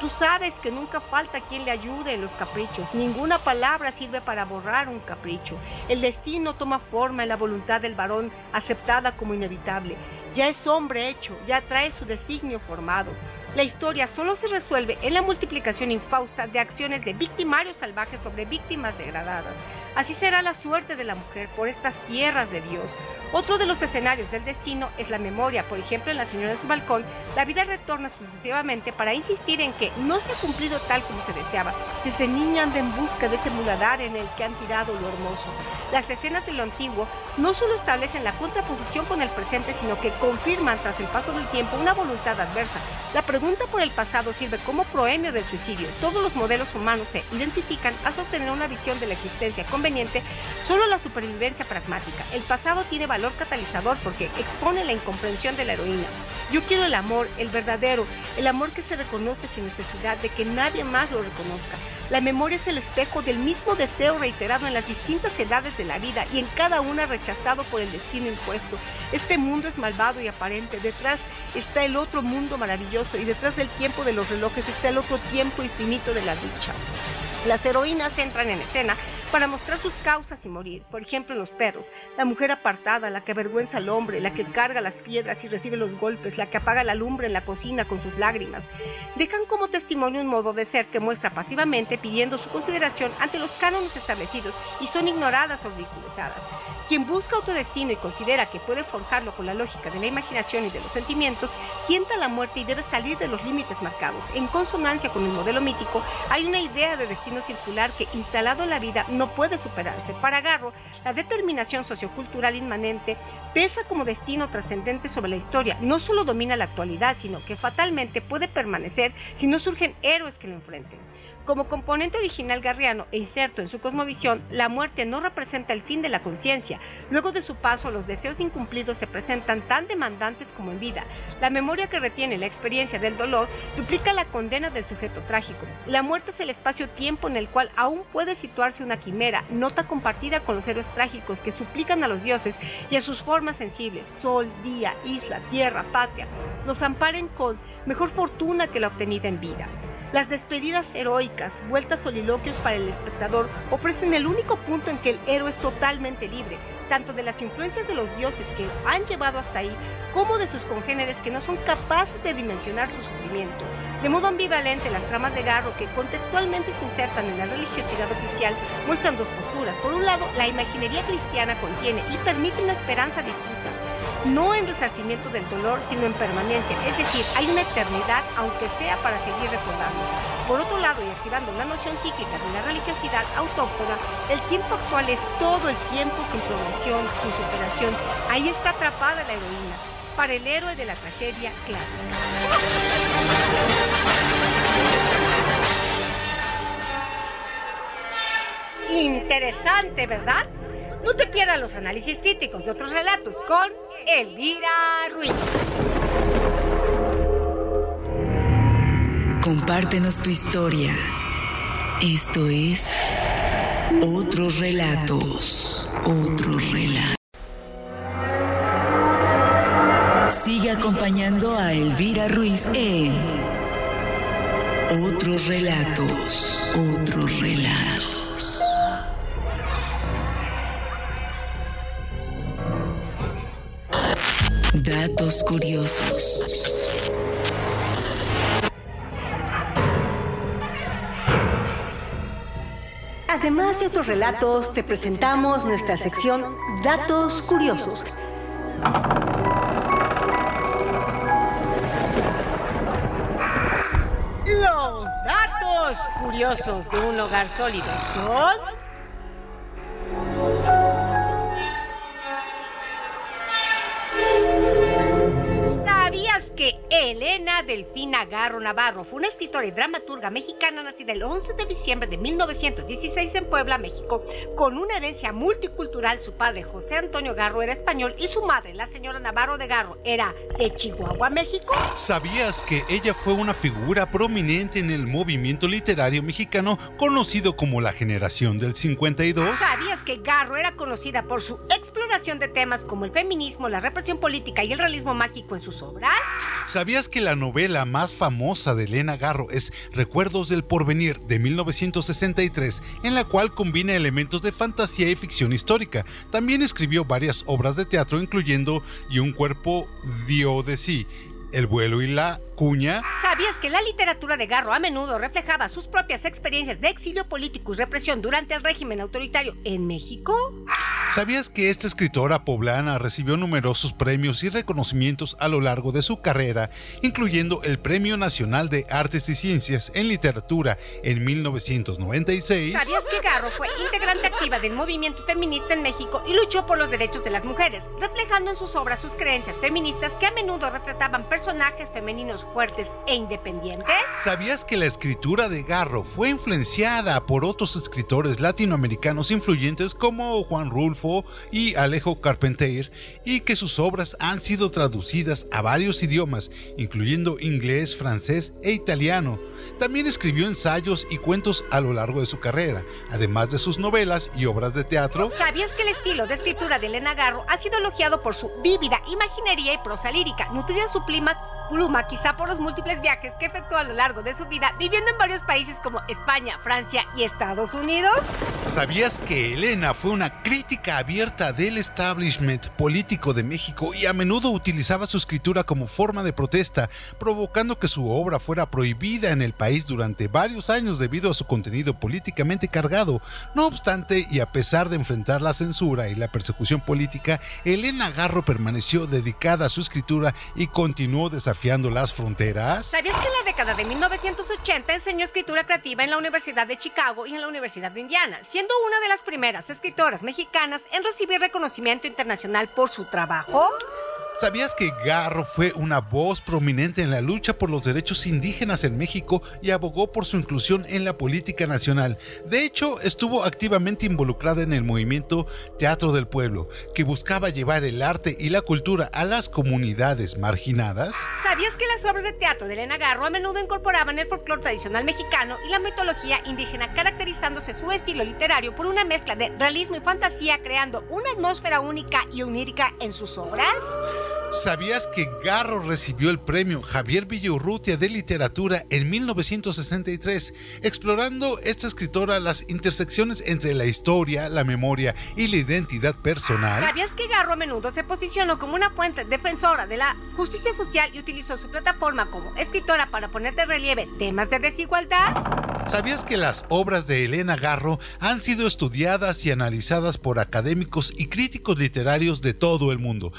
Tú sabes que nunca falta quien le ayude en los caprichos. Ninguna palabra sirve para borrar un capricho. El destino toma forma en la voluntad del varón, aceptada como inevitable. Ya es hombre hecho, ya trae su designio formado. La historia solo se resuelve en la multiplicación infausta de acciones de victimarios salvajes sobre víctimas degradadas. Así será la suerte de la mujer por estas tierras de Dios. Otro de los escenarios del destino es la memoria. Por ejemplo, en La señora de su balcón, la vida retorna sucesivamente para insistir en que no se ha cumplido tal como se deseaba. Desde niña anda en busca de ese muladar en el que han tirado lo hermoso. Las escenas de lo antiguo no solo establecen la contraposición con el presente, sino que confirman tras el paso del tiempo una voluntad adversa. La pregunta por el pasado sirve como proemio del suicidio. Todos los modelos humanos se identifican a sostener una visión de la existencia solo la supervivencia pragmática. El pasado tiene valor catalizador porque expone la incomprensión de la heroína. Yo quiero el amor, el verdadero, el amor que se reconoce sin necesidad de que nadie más lo reconozca. La memoria es el espejo del mismo deseo reiterado en las distintas edades de la vida y en cada una rechazado por el destino impuesto. Este mundo es malvado y aparente. Detrás está el otro mundo maravilloso y detrás del tiempo de los relojes está el otro tiempo infinito de la dicha. Las heroínas entran en escena para mostrar sus causas y morir. Por ejemplo, en los perros, la mujer apartada, la que avergüenza al hombre, la que carga las piedras y recibe los golpes, la que apaga la lumbre en la cocina con sus lágrimas, dejan como testimonio un modo de ser que muestra pasivamente pidiendo su consideración ante los cánones establecidos y son ignoradas o ridiculizadas. Quien busca autodestino y considera que puede forjarlo con la lógica de la imaginación y de los sentimientos, tienta la muerte y debe salir de los límites marcados. En consonancia con el modelo mítico, hay una idea de destino circular que, instalado en la vida, no puede superarse. Para Garro, la determinación sociocultural inmanente pesa como destino trascendente sobre la historia. No solo domina la actualidad, sino que fatalmente puede permanecer si no surgen héroes que lo enfrenten. Como componente original garriano e inserto en su cosmovisión, la muerte no representa el fin de la conciencia. Luego de su paso, los deseos incumplidos se presentan tan demandantes como en vida. La memoria que retiene la experiencia del dolor duplica la condena del sujeto trágico. La muerte es el espacio-tiempo en el cual aún puede situarse una quimera, nota compartida con los héroes trágicos que suplican a los dioses y a sus formas sensibles, sol, día, isla, tierra, patria, los amparen con mejor fortuna que la obtenida en vida. Las despedidas heroicas, vueltas soliloquios para el espectador, ofrecen el único punto en que el héroe es totalmente libre, tanto de las influencias de los dioses que han llevado hasta ahí, como de sus congéneres que no son capaces de dimensionar su sufrimiento. De modo ambivalente, las tramas de Garro, que contextualmente se insertan en la religiosidad oficial, muestran dos posturas. Por un lado, la imaginería cristiana contiene y permite una esperanza difusa, no en resarcimiento del dolor, sino en permanencia, es decir, hay una eternidad, aunque sea para seguir recordando. Por otro lado, y activando la noción psíquica de la religiosidad autóctona, el tiempo actual es todo el tiempo sin progresión, sin superación. Ahí está atrapada la heroína, para el héroe de la tragedia clásica. Interesante, ¿verdad? No te pierdas los análisis críticos de otros relatos con Elvira Ruiz. Compártenos tu historia. Esto es Otros Relatos. Otros Relatos. Acompañando a Elvira Ruiz en Otros Relatos. Otros Relatos. Datos curiosos. Además de otros relatos, te presentamos nuestra sección Datos Curiosos. Datos curiosos de un hogar sólido son... Elena Delfina Garro Navarro fue una escritora y dramaturga mexicana nacida el 11 de diciembre de 1916 en Puebla, México, con una herencia multicultural? Su padre, José Antonio Garro, era español y su madre, la señora Navarro de Garro, era de Chihuahua, México. ¿Sabías que ella fue una figura prominente en el movimiento literario mexicano conocido como la generación del 52? ¿Sabías que Garro era conocida por su exploración de temas como el feminismo, la represión política y el realismo mágico en sus obras? ¿Sabías que la novela más famosa de Elena Garro es Recuerdos del Porvenir de 1963, en la cual combina elementos de fantasía y ficción histórica? También escribió varias obras de teatro, incluyendo Y un cuerpo dio de sí, El vuelo y la cuña. ¿Sabías que la literatura de Garro a menudo reflejaba sus propias experiencias de exilio político y represión durante el régimen autoritario en México? ¿Sabías que esta escritora poblana recibió numerosos premios y reconocimientos a lo largo de su carrera, incluyendo el Premio Nacional de Artes y Ciencias en Literatura en 1996? ¿Sabías que Garro fue integrante activa del movimiento feminista en México y luchó por los derechos de las mujeres, reflejando en sus obras sus creencias feministas que a menudo retrataban personajes femeninos fuertes e independientes? ¿Sabías que la escritura de Garro fue influenciada por otros escritores latinoamericanos influyentes como Juan Rulfo y Alejo Carpentier y que sus obras han sido traducidas a varios idiomas, incluyendo inglés, francés e italiano? También escribió ensayos y cuentos a lo largo de su carrera, además de sus novelas y obras de teatro. ¿Sabías que el estilo de escritura de Elena Garro ha sido elogiado por su vívida imaginería y prosa lírica, nutrida su pluma, pluma quizá por los múltiples viajes que efectuó a lo largo de su vida, viviendo en varios países como España, Francia y Estados Unidos? ¿Sabías que Elena fue una crítica abierta del establishment político de México y a menudo utilizaba su escritura como forma de protesta, provocando que su obra fuera prohibida en el país durante varios años debido a su contenido políticamente cargado? No obstante, y a pesar de enfrentar la censura y la persecución política, Elena Garro permaneció dedicada a su escritura y continuó desafiando las fronteras. ¿Sabías que en la década de 1980 enseñó escritura creativa en la Universidad de Chicago y en la Universidad de Indiana, siendo una de las primeras escritoras mexicanas en recibir reconocimiento internacional por su trabajo? ¿Sabías que Garro fue una voz prominente en la lucha por los derechos indígenas en México y abogó por su inclusión en la política nacional? De hecho, estuvo activamente involucrada en el movimiento Teatro del Pueblo, que buscaba llevar el arte y la cultura a las comunidades marginadas. ¿Sabías que las obras de teatro de Elena Garro a menudo incorporaban el folclore tradicional mexicano y la mitología indígena, caracterizándose su estilo literario por una mezcla de realismo y fantasía, creando una atmósfera única y onírica en sus obras? ¿Sabías que Garro recibió el premio Javier Villaurrutia de Literatura en 1963, explorando esta escritora las intersecciones entre la historia, la memoria y la identidad personal? ¿Sabías que Garro a menudo se posicionó como una fuente defensora de la justicia social y utilizó su plataforma como escritora para poner de relieve temas de desigualdad? ¿Sabías que las obras de Elena Garro han sido estudiadas y analizadas por académicos y críticos literarios de todo el mundo?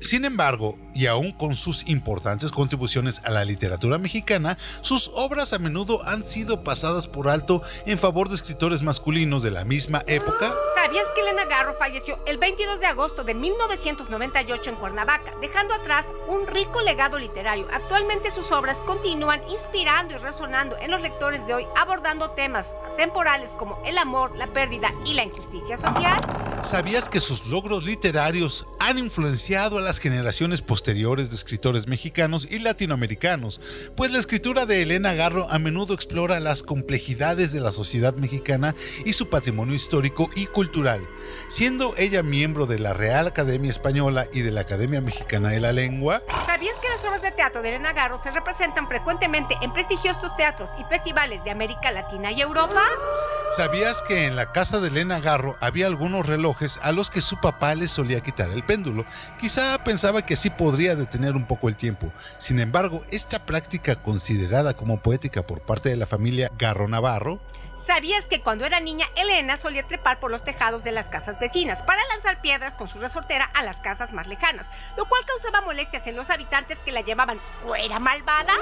Sin embargo, y aún con sus importantes contribuciones a la literatura mexicana, sus obras a menudo han sido pasadas por alto en favor de escritores masculinos de la misma época. ¿Sabías que Elena Garro falleció el 22 de agosto de 1998 en Cuernavaca, dejando atrás un rico legado literario? Actualmente sus obras continúan inspirando y resonando en los lectores de hoy, abordando temas temporales como el amor, la pérdida y la injusticia social. ¿Sabías que sus logros literarios han influenciado a las generaciones posteriores de escritores mexicanos y latinoamericanos? Pues la escritura de Elena Garro a menudo explora las complejidades de la sociedad mexicana y su patrimonio histórico y cultural. Siendo ella miembro de la Real Academia Española y de la Academia Mexicana de la Lengua. ¿Sabías que las obras de teatro de Elena Garro se representan frecuentemente en prestigiosos teatros y festivales de América Latina y Europa? ¿Sabías que en la casa de Elena Garro había algunos relojes a los que su papá le solía quitar el péndulo? Quizá pensaba que así podría detener un poco el tiempo. Sin embargo, esta práctica considerada como poética por parte de la familia Garro Navarro ¿Sabías que cuando era niña, Elena solía trepar por los tejados de las casas vecinas para lanzar piedras con su resortera a las casas más lejanas, lo cual causaba molestias en los habitantes que la llamaban ¿Fuera malvada?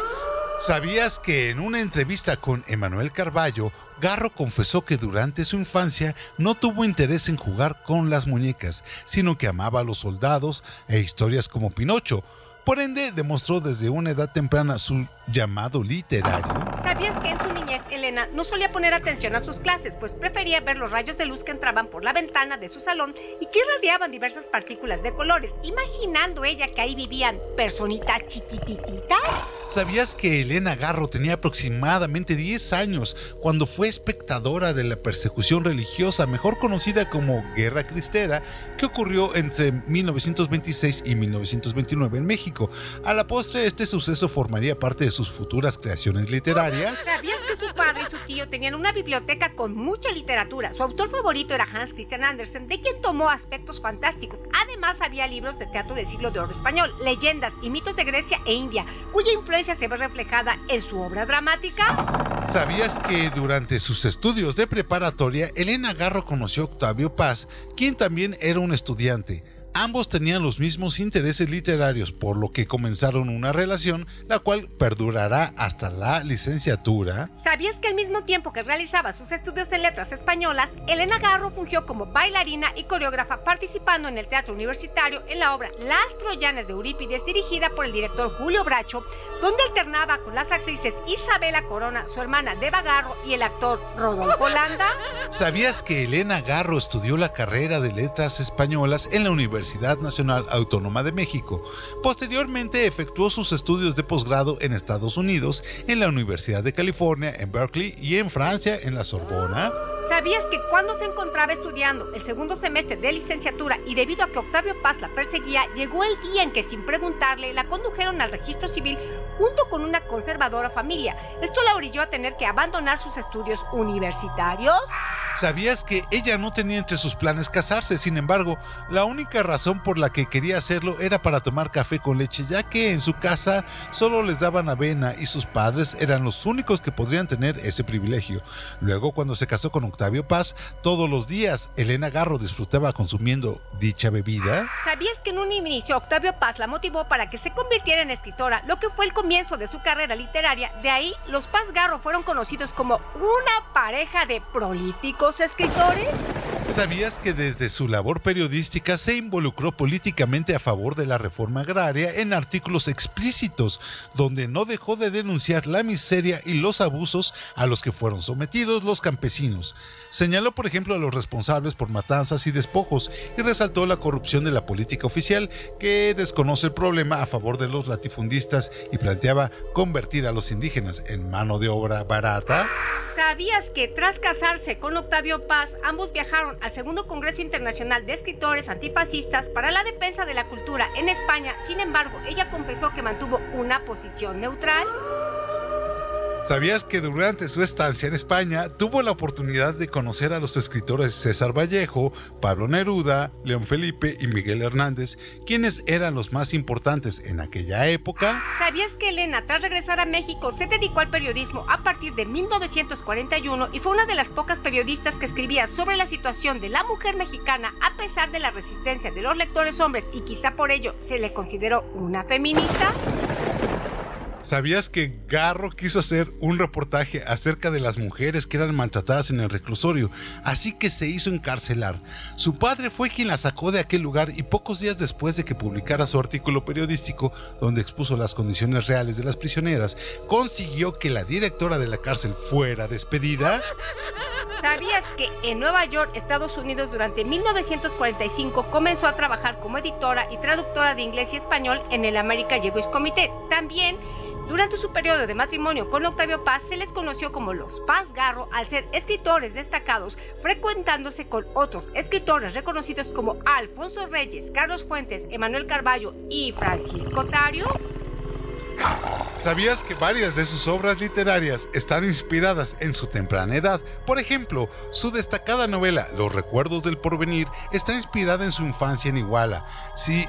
¿Sabías que en una entrevista con Emanuel Carballo, Garro confesó que durante su infancia no tuvo interés en jugar con las muñecas, sino que amaba a los soldados e historias como Pinocho? Por ende, demostró desde una edad temprana su llamado literario. ¿Sabías que en su niñez Elena no solía poner atención a sus clases, pues prefería ver los rayos de luz que entraban por la ventana de su salón y que irradiaban diversas partículas de colores, imaginando ella que ahí vivían personitas chiquitititas? ¿Sabías que Elena Garro tenía aproximadamente 10 años cuando fue espectadora de la persecución religiosa, mejor conocida como Guerra Cristera, que ocurrió entre 1926 y 1929 en México? A la postre, este suceso formaría parte de sus futuras creaciones literarias. ¿Sabías que su padre y su tío tenían una biblioteca con mucha literatura? Su autor favorito era Hans Christian Andersen, de quien tomó aspectos fantásticos. Además, había libros de teatro del siglo de oro español, leyendas y mitos de Grecia e India, cuya influencia se ve reflejada en su obra dramática. ¿Sabías que durante sus estudios de preparatoria, Elena Garro conoció a Octavio Paz, quien también era un estudiante? Ambos tenían los mismos intereses literarios, por lo que comenzaron una relación, la cual perdurará hasta la licenciatura. ¿Sabías que al mismo tiempo que realizaba sus estudios en letras españolas, Elena Garro fungió como bailarina y coreógrafa participando en el teatro universitario en la obra Las Troyanas de Eurípides, dirigida por el director Julio Bracho, donde alternaba con las actrices Isabela Corona, su hermana Deva Garro y el actor Rodolfo Landa? ¿Sabías que Elena Garro estudió la carrera de letras españolas en la Universidad Nacional Autónoma de México. Posteriormente efectuó sus estudios de posgrado en Estados Unidos, en la Universidad de California, en Berkeley y en Francia, en la Sorbona. ¿Sabías que cuando se encontraba estudiando el segundo semestre de licenciatura y debido a que Octavio Paz la perseguía, llegó el día en que sin preguntarle la condujeron al registro civil junto con una conservadora familia? Esto la orilló a tener que abandonar sus estudios universitarios. ¿Sabías que ella no tenía entre sus planes casarse? Sin embargo, la única razón por la que quería hacerlo era para tomar café con leche, ya que en su casa solo les daban avena y sus padres eran los únicos que podrían tener ese privilegio. Luego, cuando se casó con Octavio Paz, todos los días Elena Garro disfrutaba consumiendo dicha bebida. ¿Sabías que en un inicio Octavio Paz la motivó para que se convirtiera en escritora, lo que fue el comienzo de su carrera literaria? De ahí, los Paz Garro fueron conocidos como una pareja de prolíficos escritores? ¿Sabías que desde su labor periodística se involucró políticamente a favor de la reforma agraria en artículos explícitos, donde no dejó de denunciar la miseria y los abusos a los que fueron sometidos los campesinos? Señaló, por ejemplo, a los responsables por matanzas y despojos y resaltó la corrupción de la política oficial, que desconoce el problema a favor de los latifundistas y planteaba convertir a los indígenas en mano de obra barata. ¿Sabías que tras casarse con Octavio Paz, ambos viajaron al segundo Congreso Internacional de Escritores Antifascistas para la Defensa de la Cultura en España. Sin embargo, ella confesó que mantuvo una posición neutral. ¿Sabías que durante su estancia en España tuvo la oportunidad de conocer a los escritores César Vallejo, Pablo Neruda, León Felipe y Miguel Hernández, quienes eran los más importantes en aquella época? ¿Sabías que Elena, tras regresar a México, se dedicó al periodismo a partir de 1941 y fue una de las pocas periodistas que escribía sobre la situación de la mujer mexicana a pesar de la resistencia de los lectores hombres y quizá por ello se le consideró una feminista? ¿Sabías que Garro quiso hacer un reportaje acerca de las mujeres que eran maltratadas en el reclusorio, así que se hizo encarcelar? Su padre fue quien la sacó de aquel lugar y pocos días después de que publicara su artículo periodístico donde expuso las condiciones reales de las prisioneras, consiguió que la directora de la cárcel fuera despedida. ¿Sabías que en Nueva York, Estados Unidos, durante 1945 comenzó a trabajar como editora y traductora de inglés y español en el American Jewish Committee? También durante su periodo de matrimonio con Octavio Paz se les conoció como los Paz Garro al ser escritores destacados, frecuentándose con otros escritores reconocidos como Alfonso Reyes, Carlos Fuentes, Emanuel Carballo y Francisco Tario. ¿Sabías que varias de sus obras literarias están inspiradas en su temprana edad? Por ejemplo, su destacada novela Los recuerdos del porvenir está inspirada en su infancia en Iguala,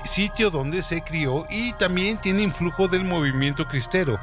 sitio donde se crió y también tiene influjo del movimiento cristero.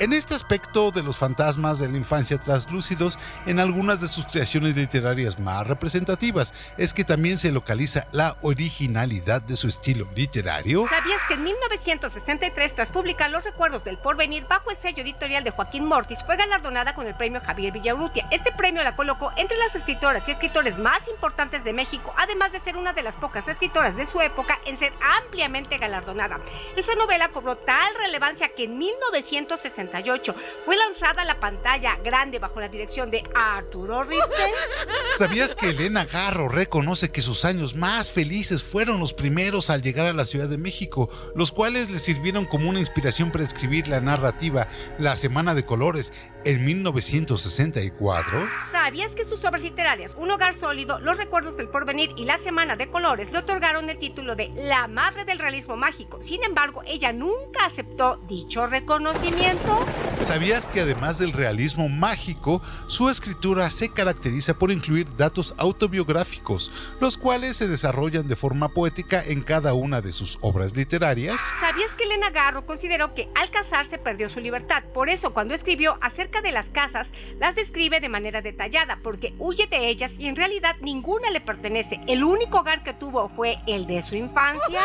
En este aspecto de los fantasmas de la infancia traslúcidos en algunas de sus creaciones literarias más representativas es que también se localiza la originalidad de su estilo literario. ¿Sabías que en 1963, tras publicar Los recuerdos del porvenir bajo el sello editorial de Joaquín Mortis, fue galardonada con el premio Javier Villaurrutia? Este premio la colocó entre las escritoras y escritores más importantes de México, además de ser una de las pocas escritoras de su época en ser ampliamente galardonada. Esa novela cobró tal relevancia que en 1960 fue lanzada a la pantalla grande bajo la dirección de Arturo Risten. ¿Sabías que Elena Garro reconoce que sus años más felices fueron los primeros al llegar a la Ciudad de México, los cuales le sirvieron como una inspiración para escribir la narrativa La Semana de Colores en 1964? ¿Sabías que sus obras literarias, Un hogar sólido, Los recuerdos del porvenir y La Semana de Colores le otorgaron el título de La Madre del Realismo Mágico? Sin embargo, ella nunca aceptó dicho reconocimiento. ¿Sabías que además del realismo mágico, su escritura se caracteriza por incluir datos autobiográficos, los cuales se desarrollan de forma poética en cada una de sus obras literarias? ¿Sabías que Elena Garro consideró que al casarse perdió su libertad? Por eso, cuando escribió acerca de las casas, las describe de manera detallada, porque huye de ellas y en realidad ninguna le pertenece. El único hogar que tuvo fue el de su infancia.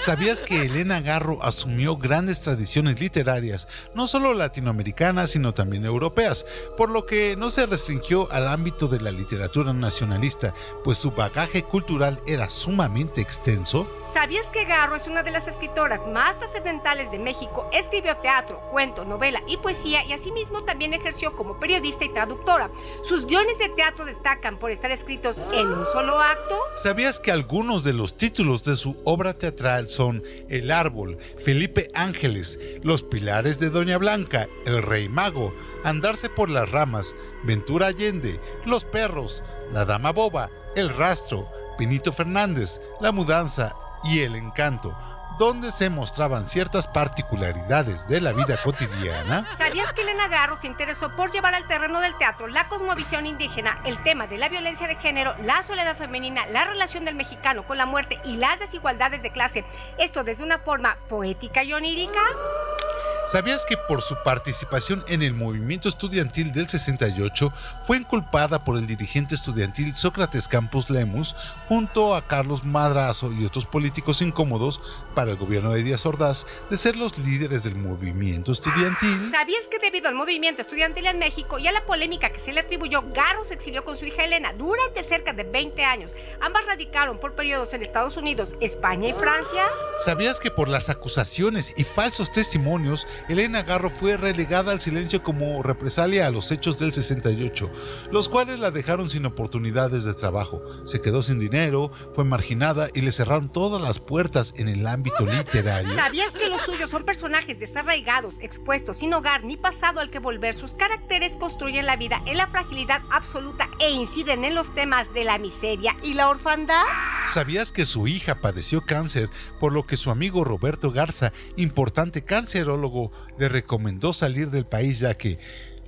¿Sabías que Elena Garro asumió grandes tradiciones literarias, no solo latinoamericanas, sino también europeas, por lo que no se restringió al ámbito de la literatura nacionalista, pues su bagaje cultural era sumamente extenso. ¿Sabías que Garro es una de las escritoras más trascendentales de México? Escribió teatro, cuento, novela y poesía y asimismo también ejerció como periodista y traductora. Sus guiones de teatro destacan por estar escritos en un solo acto. ¿Sabías que algunos de los títulos de su obra teatral son El Árbol, Felipe Ángeles, Los Pilares de Doña Blanca, el Rey Mago, Andarse por las ramas, Ventura Allende, Los Perros, La Dama Boba, El Rastro, Pinito Fernández, La Mudanza y El Encanto, donde se mostraban ciertas particularidades de la vida cotidiana. ¿Sabías que Elena Garro se interesó por llevar al terreno del teatro la cosmovisión indígena, el tema de la violencia de género, la soledad femenina, la relación del mexicano con la muerte y las desigualdades de clase? Esto desde una forma poética y onírica. ¿Sabías que por su participación en el movimiento estudiantil del 68 fue inculpada por el dirigente estudiantil Sócrates Campos Lemus junto a Carlos Madrazo y otros políticos incómodos para el gobierno de Díaz Ordaz de ser los líderes del movimiento estudiantil? ¿Sabías que debido al movimiento estudiantil en México y a la polémica que se le atribuyó, Garro se exilió con su hija Elena durante cerca de 20 años? Ambas radicaron por periodos en Estados Unidos, España y Francia. ¿Sabías que por las acusaciones y falsos testimonios Elena Garro fue relegada al silencio como represalia a los hechos del 68, los cuales la dejaron sin oportunidades de trabajo. Se quedó sin dinero, fue marginada y le cerraron todas las puertas en el ámbito literario. ¿Sabías que los suyos son personajes desarraigados, expuestos, sin hogar ni pasado al que volver? Sus caracteres construyen la vida en la fragilidad absoluta e inciden en los temas de la miseria y la orfandad. ¿Sabías que su hija padeció cáncer, por lo que su amigo Roberto Garza, importante cancerólogo, le recomendó salir del país ya que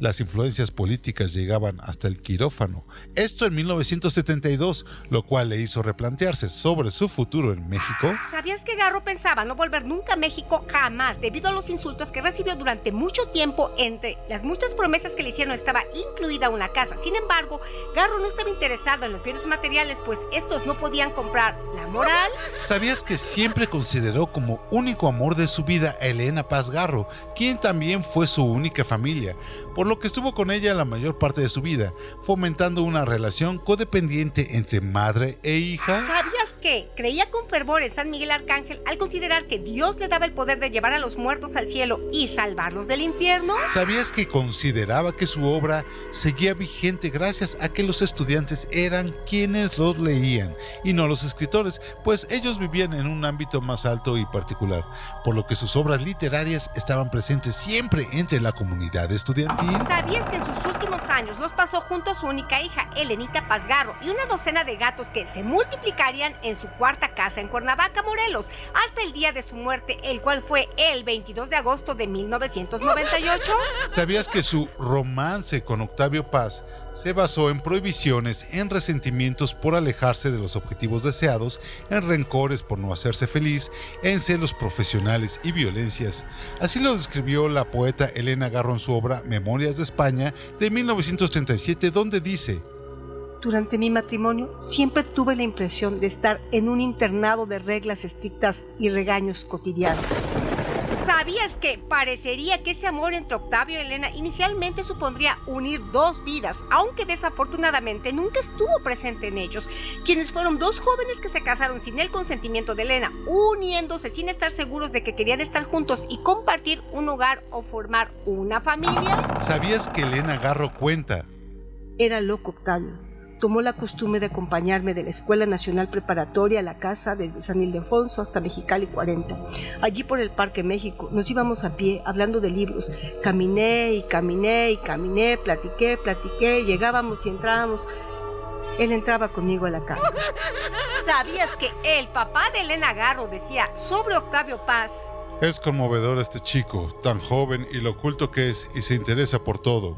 las influencias políticas llegaban hasta el quirófano. Esto en 1972, lo cual le hizo replantearse sobre su futuro en México. ¿Sabías que Garro pensaba no volver nunca a México jamás debido a los insultos que recibió durante mucho tiempo entre las muchas promesas que le hicieron estaba incluida una casa? Sin embargo, Garro no estaba interesado en los bienes materiales pues estos no podían comprar la moral. ¿Sabías que siempre consideró como único amor de su vida a Elena Paz Garro, quien también fue su única familia? Por lo que estuvo con ella la mayor parte de su vida, fomentando una relación codependiente entre madre e hija. ¿Sabías que creía con fervor en San Miguel Arcángel al considerar que Dios le daba el poder de llevar a los muertos al cielo y salvarlos del infierno? ¿Sabías que consideraba que su obra seguía vigente gracias a que los estudiantes eran quienes los leían y no los escritores, pues ellos vivían en un ámbito más alto y particular, por lo que sus obras literarias estaban presentes siempre entre la comunidad estudiantil? ¿Sabías que en sus últimos años los pasó junto a su única hija, Elenita Pazgarro, y una docena de gatos que se multiplicarían en su cuarta casa en Cuernavaca, Morelos, hasta el día de su muerte, el cual fue el 22 de agosto de 1998? ¿Sabías que su romance con Octavio Paz se basó en prohibiciones, en resentimientos por alejarse de los objetivos deseados, en rencores por no hacerse feliz, en celos profesionales y violencias. Así lo describió la poeta Elena Garro en su obra Memorias de España de 1937, donde dice, durante mi matrimonio siempre tuve la impresión de estar en un internado de reglas estrictas y regaños cotidianos. ¿Sabías que parecería que ese amor entre Octavio y Elena inicialmente supondría unir dos vidas, aunque desafortunadamente nunca estuvo presente en ellos, quienes fueron dos jóvenes que se casaron sin el consentimiento de Elena, uniéndose sin estar seguros de que querían estar juntos y compartir un hogar o formar una familia? ¿Sabías que Elena Garro cuenta? Era loco Octavio tomó la costumbre de acompañarme de la Escuela Nacional Preparatoria a la casa desde San Ildefonso hasta Mexicali 40. Allí por el Parque México nos íbamos a pie hablando de libros. Caminé y caminé y caminé, platiqué, platiqué, llegábamos y entrábamos. Él entraba conmigo a la casa. ¿Sabías que el papá de Elena Garro decía sobre Octavio Paz? Es conmovedor este chico, tan joven y lo oculto que es y se interesa por todo.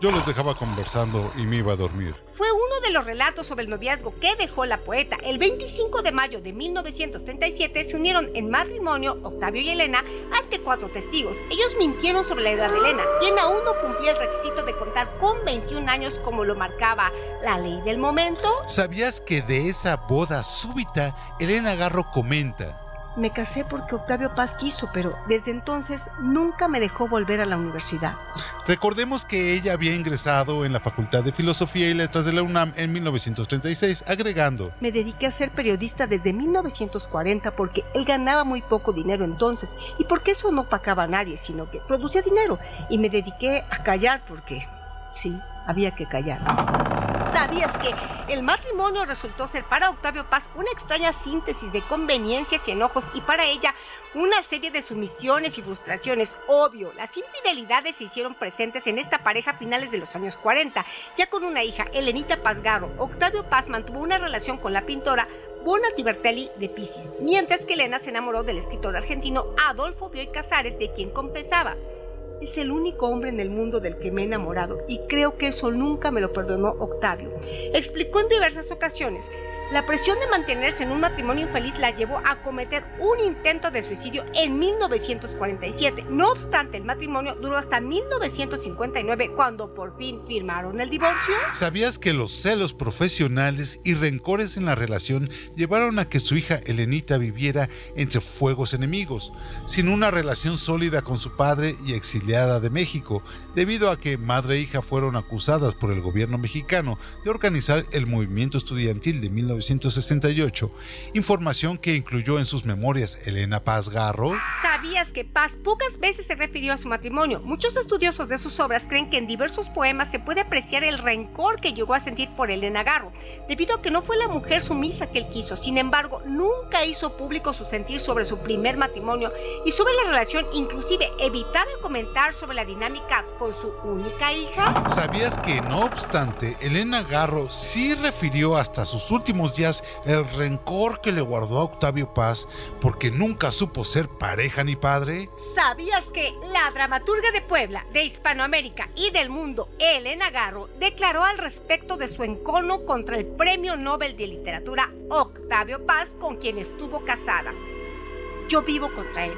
Yo los dejaba conversando y me iba a dormir. Fue uno de los relatos sobre el noviazgo que dejó la poeta. El 25 de mayo de 1937 se unieron en matrimonio Octavio y Elena ante cuatro testigos. Ellos mintieron sobre la edad de Elena, quien aún no cumplía el requisito de contar con 21 años como lo marcaba la ley del momento. ¿Sabías que de esa boda súbita, Elena Garro comenta? Me casé porque Octavio Paz quiso, pero desde entonces nunca me dejó volver a la universidad. Recordemos que ella había ingresado en la Facultad de Filosofía y Letras de la UNAM en 1936, agregando. Me dediqué a ser periodista desde 1940 porque él ganaba muy poco dinero entonces y porque eso no pagaba a nadie, sino que producía dinero. Y me dediqué a callar porque, sí, había que callar. ¿Sabías que el matrimonio resultó ser para Octavio Paz una extraña síntesis de conveniencias y enojos y para ella una serie de sumisiones y frustraciones? Obvio, las infidelidades se hicieron presentes en esta pareja a finales de los años 40. Ya con una hija, Elenita Garro, Octavio Paz mantuvo una relación con la pintora Bona Tibertelli de Pisces, mientras que Elena se enamoró del escritor argentino Adolfo Bioy Casares, de quien compensaba. Es el único hombre en el mundo del que me he enamorado y creo que eso nunca me lo perdonó Octavio. Explicó en diversas ocasiones. La presión de mantenerse en un matrimonio infeliz la llevó a cometer un intento de suicidio en 1947. No obstante, el matrimonio duró hasta 1959 cuando por fin firmaron el divorcio. ¿Sabías que los celos profesionales y rencores en la relación llevaron a que su hija Elenita viviera entre fuegos enemigos, sin una relación sólida con su padre y exiliada? De México, debido a que madre e hija fueron acusadas por el gobierno mexicano de organizar el movimiento estudiantil de 1968, información que incluyó en sus memorias Elena Paz Garro. ¿Sabías que Paz pocas veces se refirió a su matrimonio? Muchos estudiosos de sus obras creen que en diversos poemas se puede apreciar el rencor que llegó a sentir por Elena Garro, debido a que no fue la mujer sumisa que él quiso, sin embargo, nunca hizo público su sentir sobre su primer matrimonio y sobre la relación, inclusive evitaba comentar sobre la dinámica con su única hija. ¿Sabías que, no obstante, Elena Garro sí refirió hasta sus últimos días el rencor que le guardó a Octavio Paz porque nunca supo ser pareja ni padre? ¿Sabías que la dramaturga de Puebla, de Hispanoamérica y del mundo, Elena Garro, declaró al respecto de su encono contra el Premio Nobel de Literatura Octavio Paz, con quien estuvo casada? Yo vivo contra él,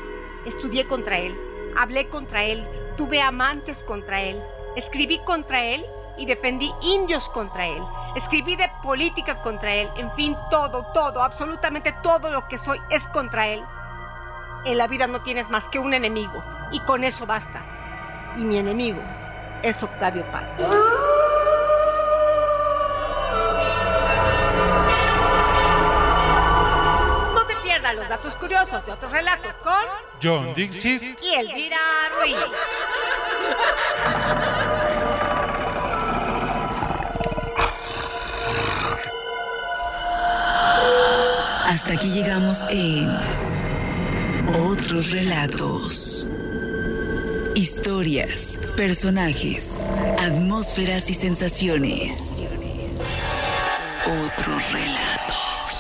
estudié contra él, hablé contra él, tuve amantes contra él, escribí contra él y defendí indios contra él. Escribí de política contra él. En fin, todo, todo, absolutamente todo lo que soy es contra él. En la vida no tienes más que un enemigo y con eso basta. Y mi enemigo es Octavio Paz. Datos curiosos de otros relatos con John Dixit y Elvira Ruiz. Hasta aquí llegamos en otros relatos. Historias, personajes, atmósferas y sensaciones. Otros relatos.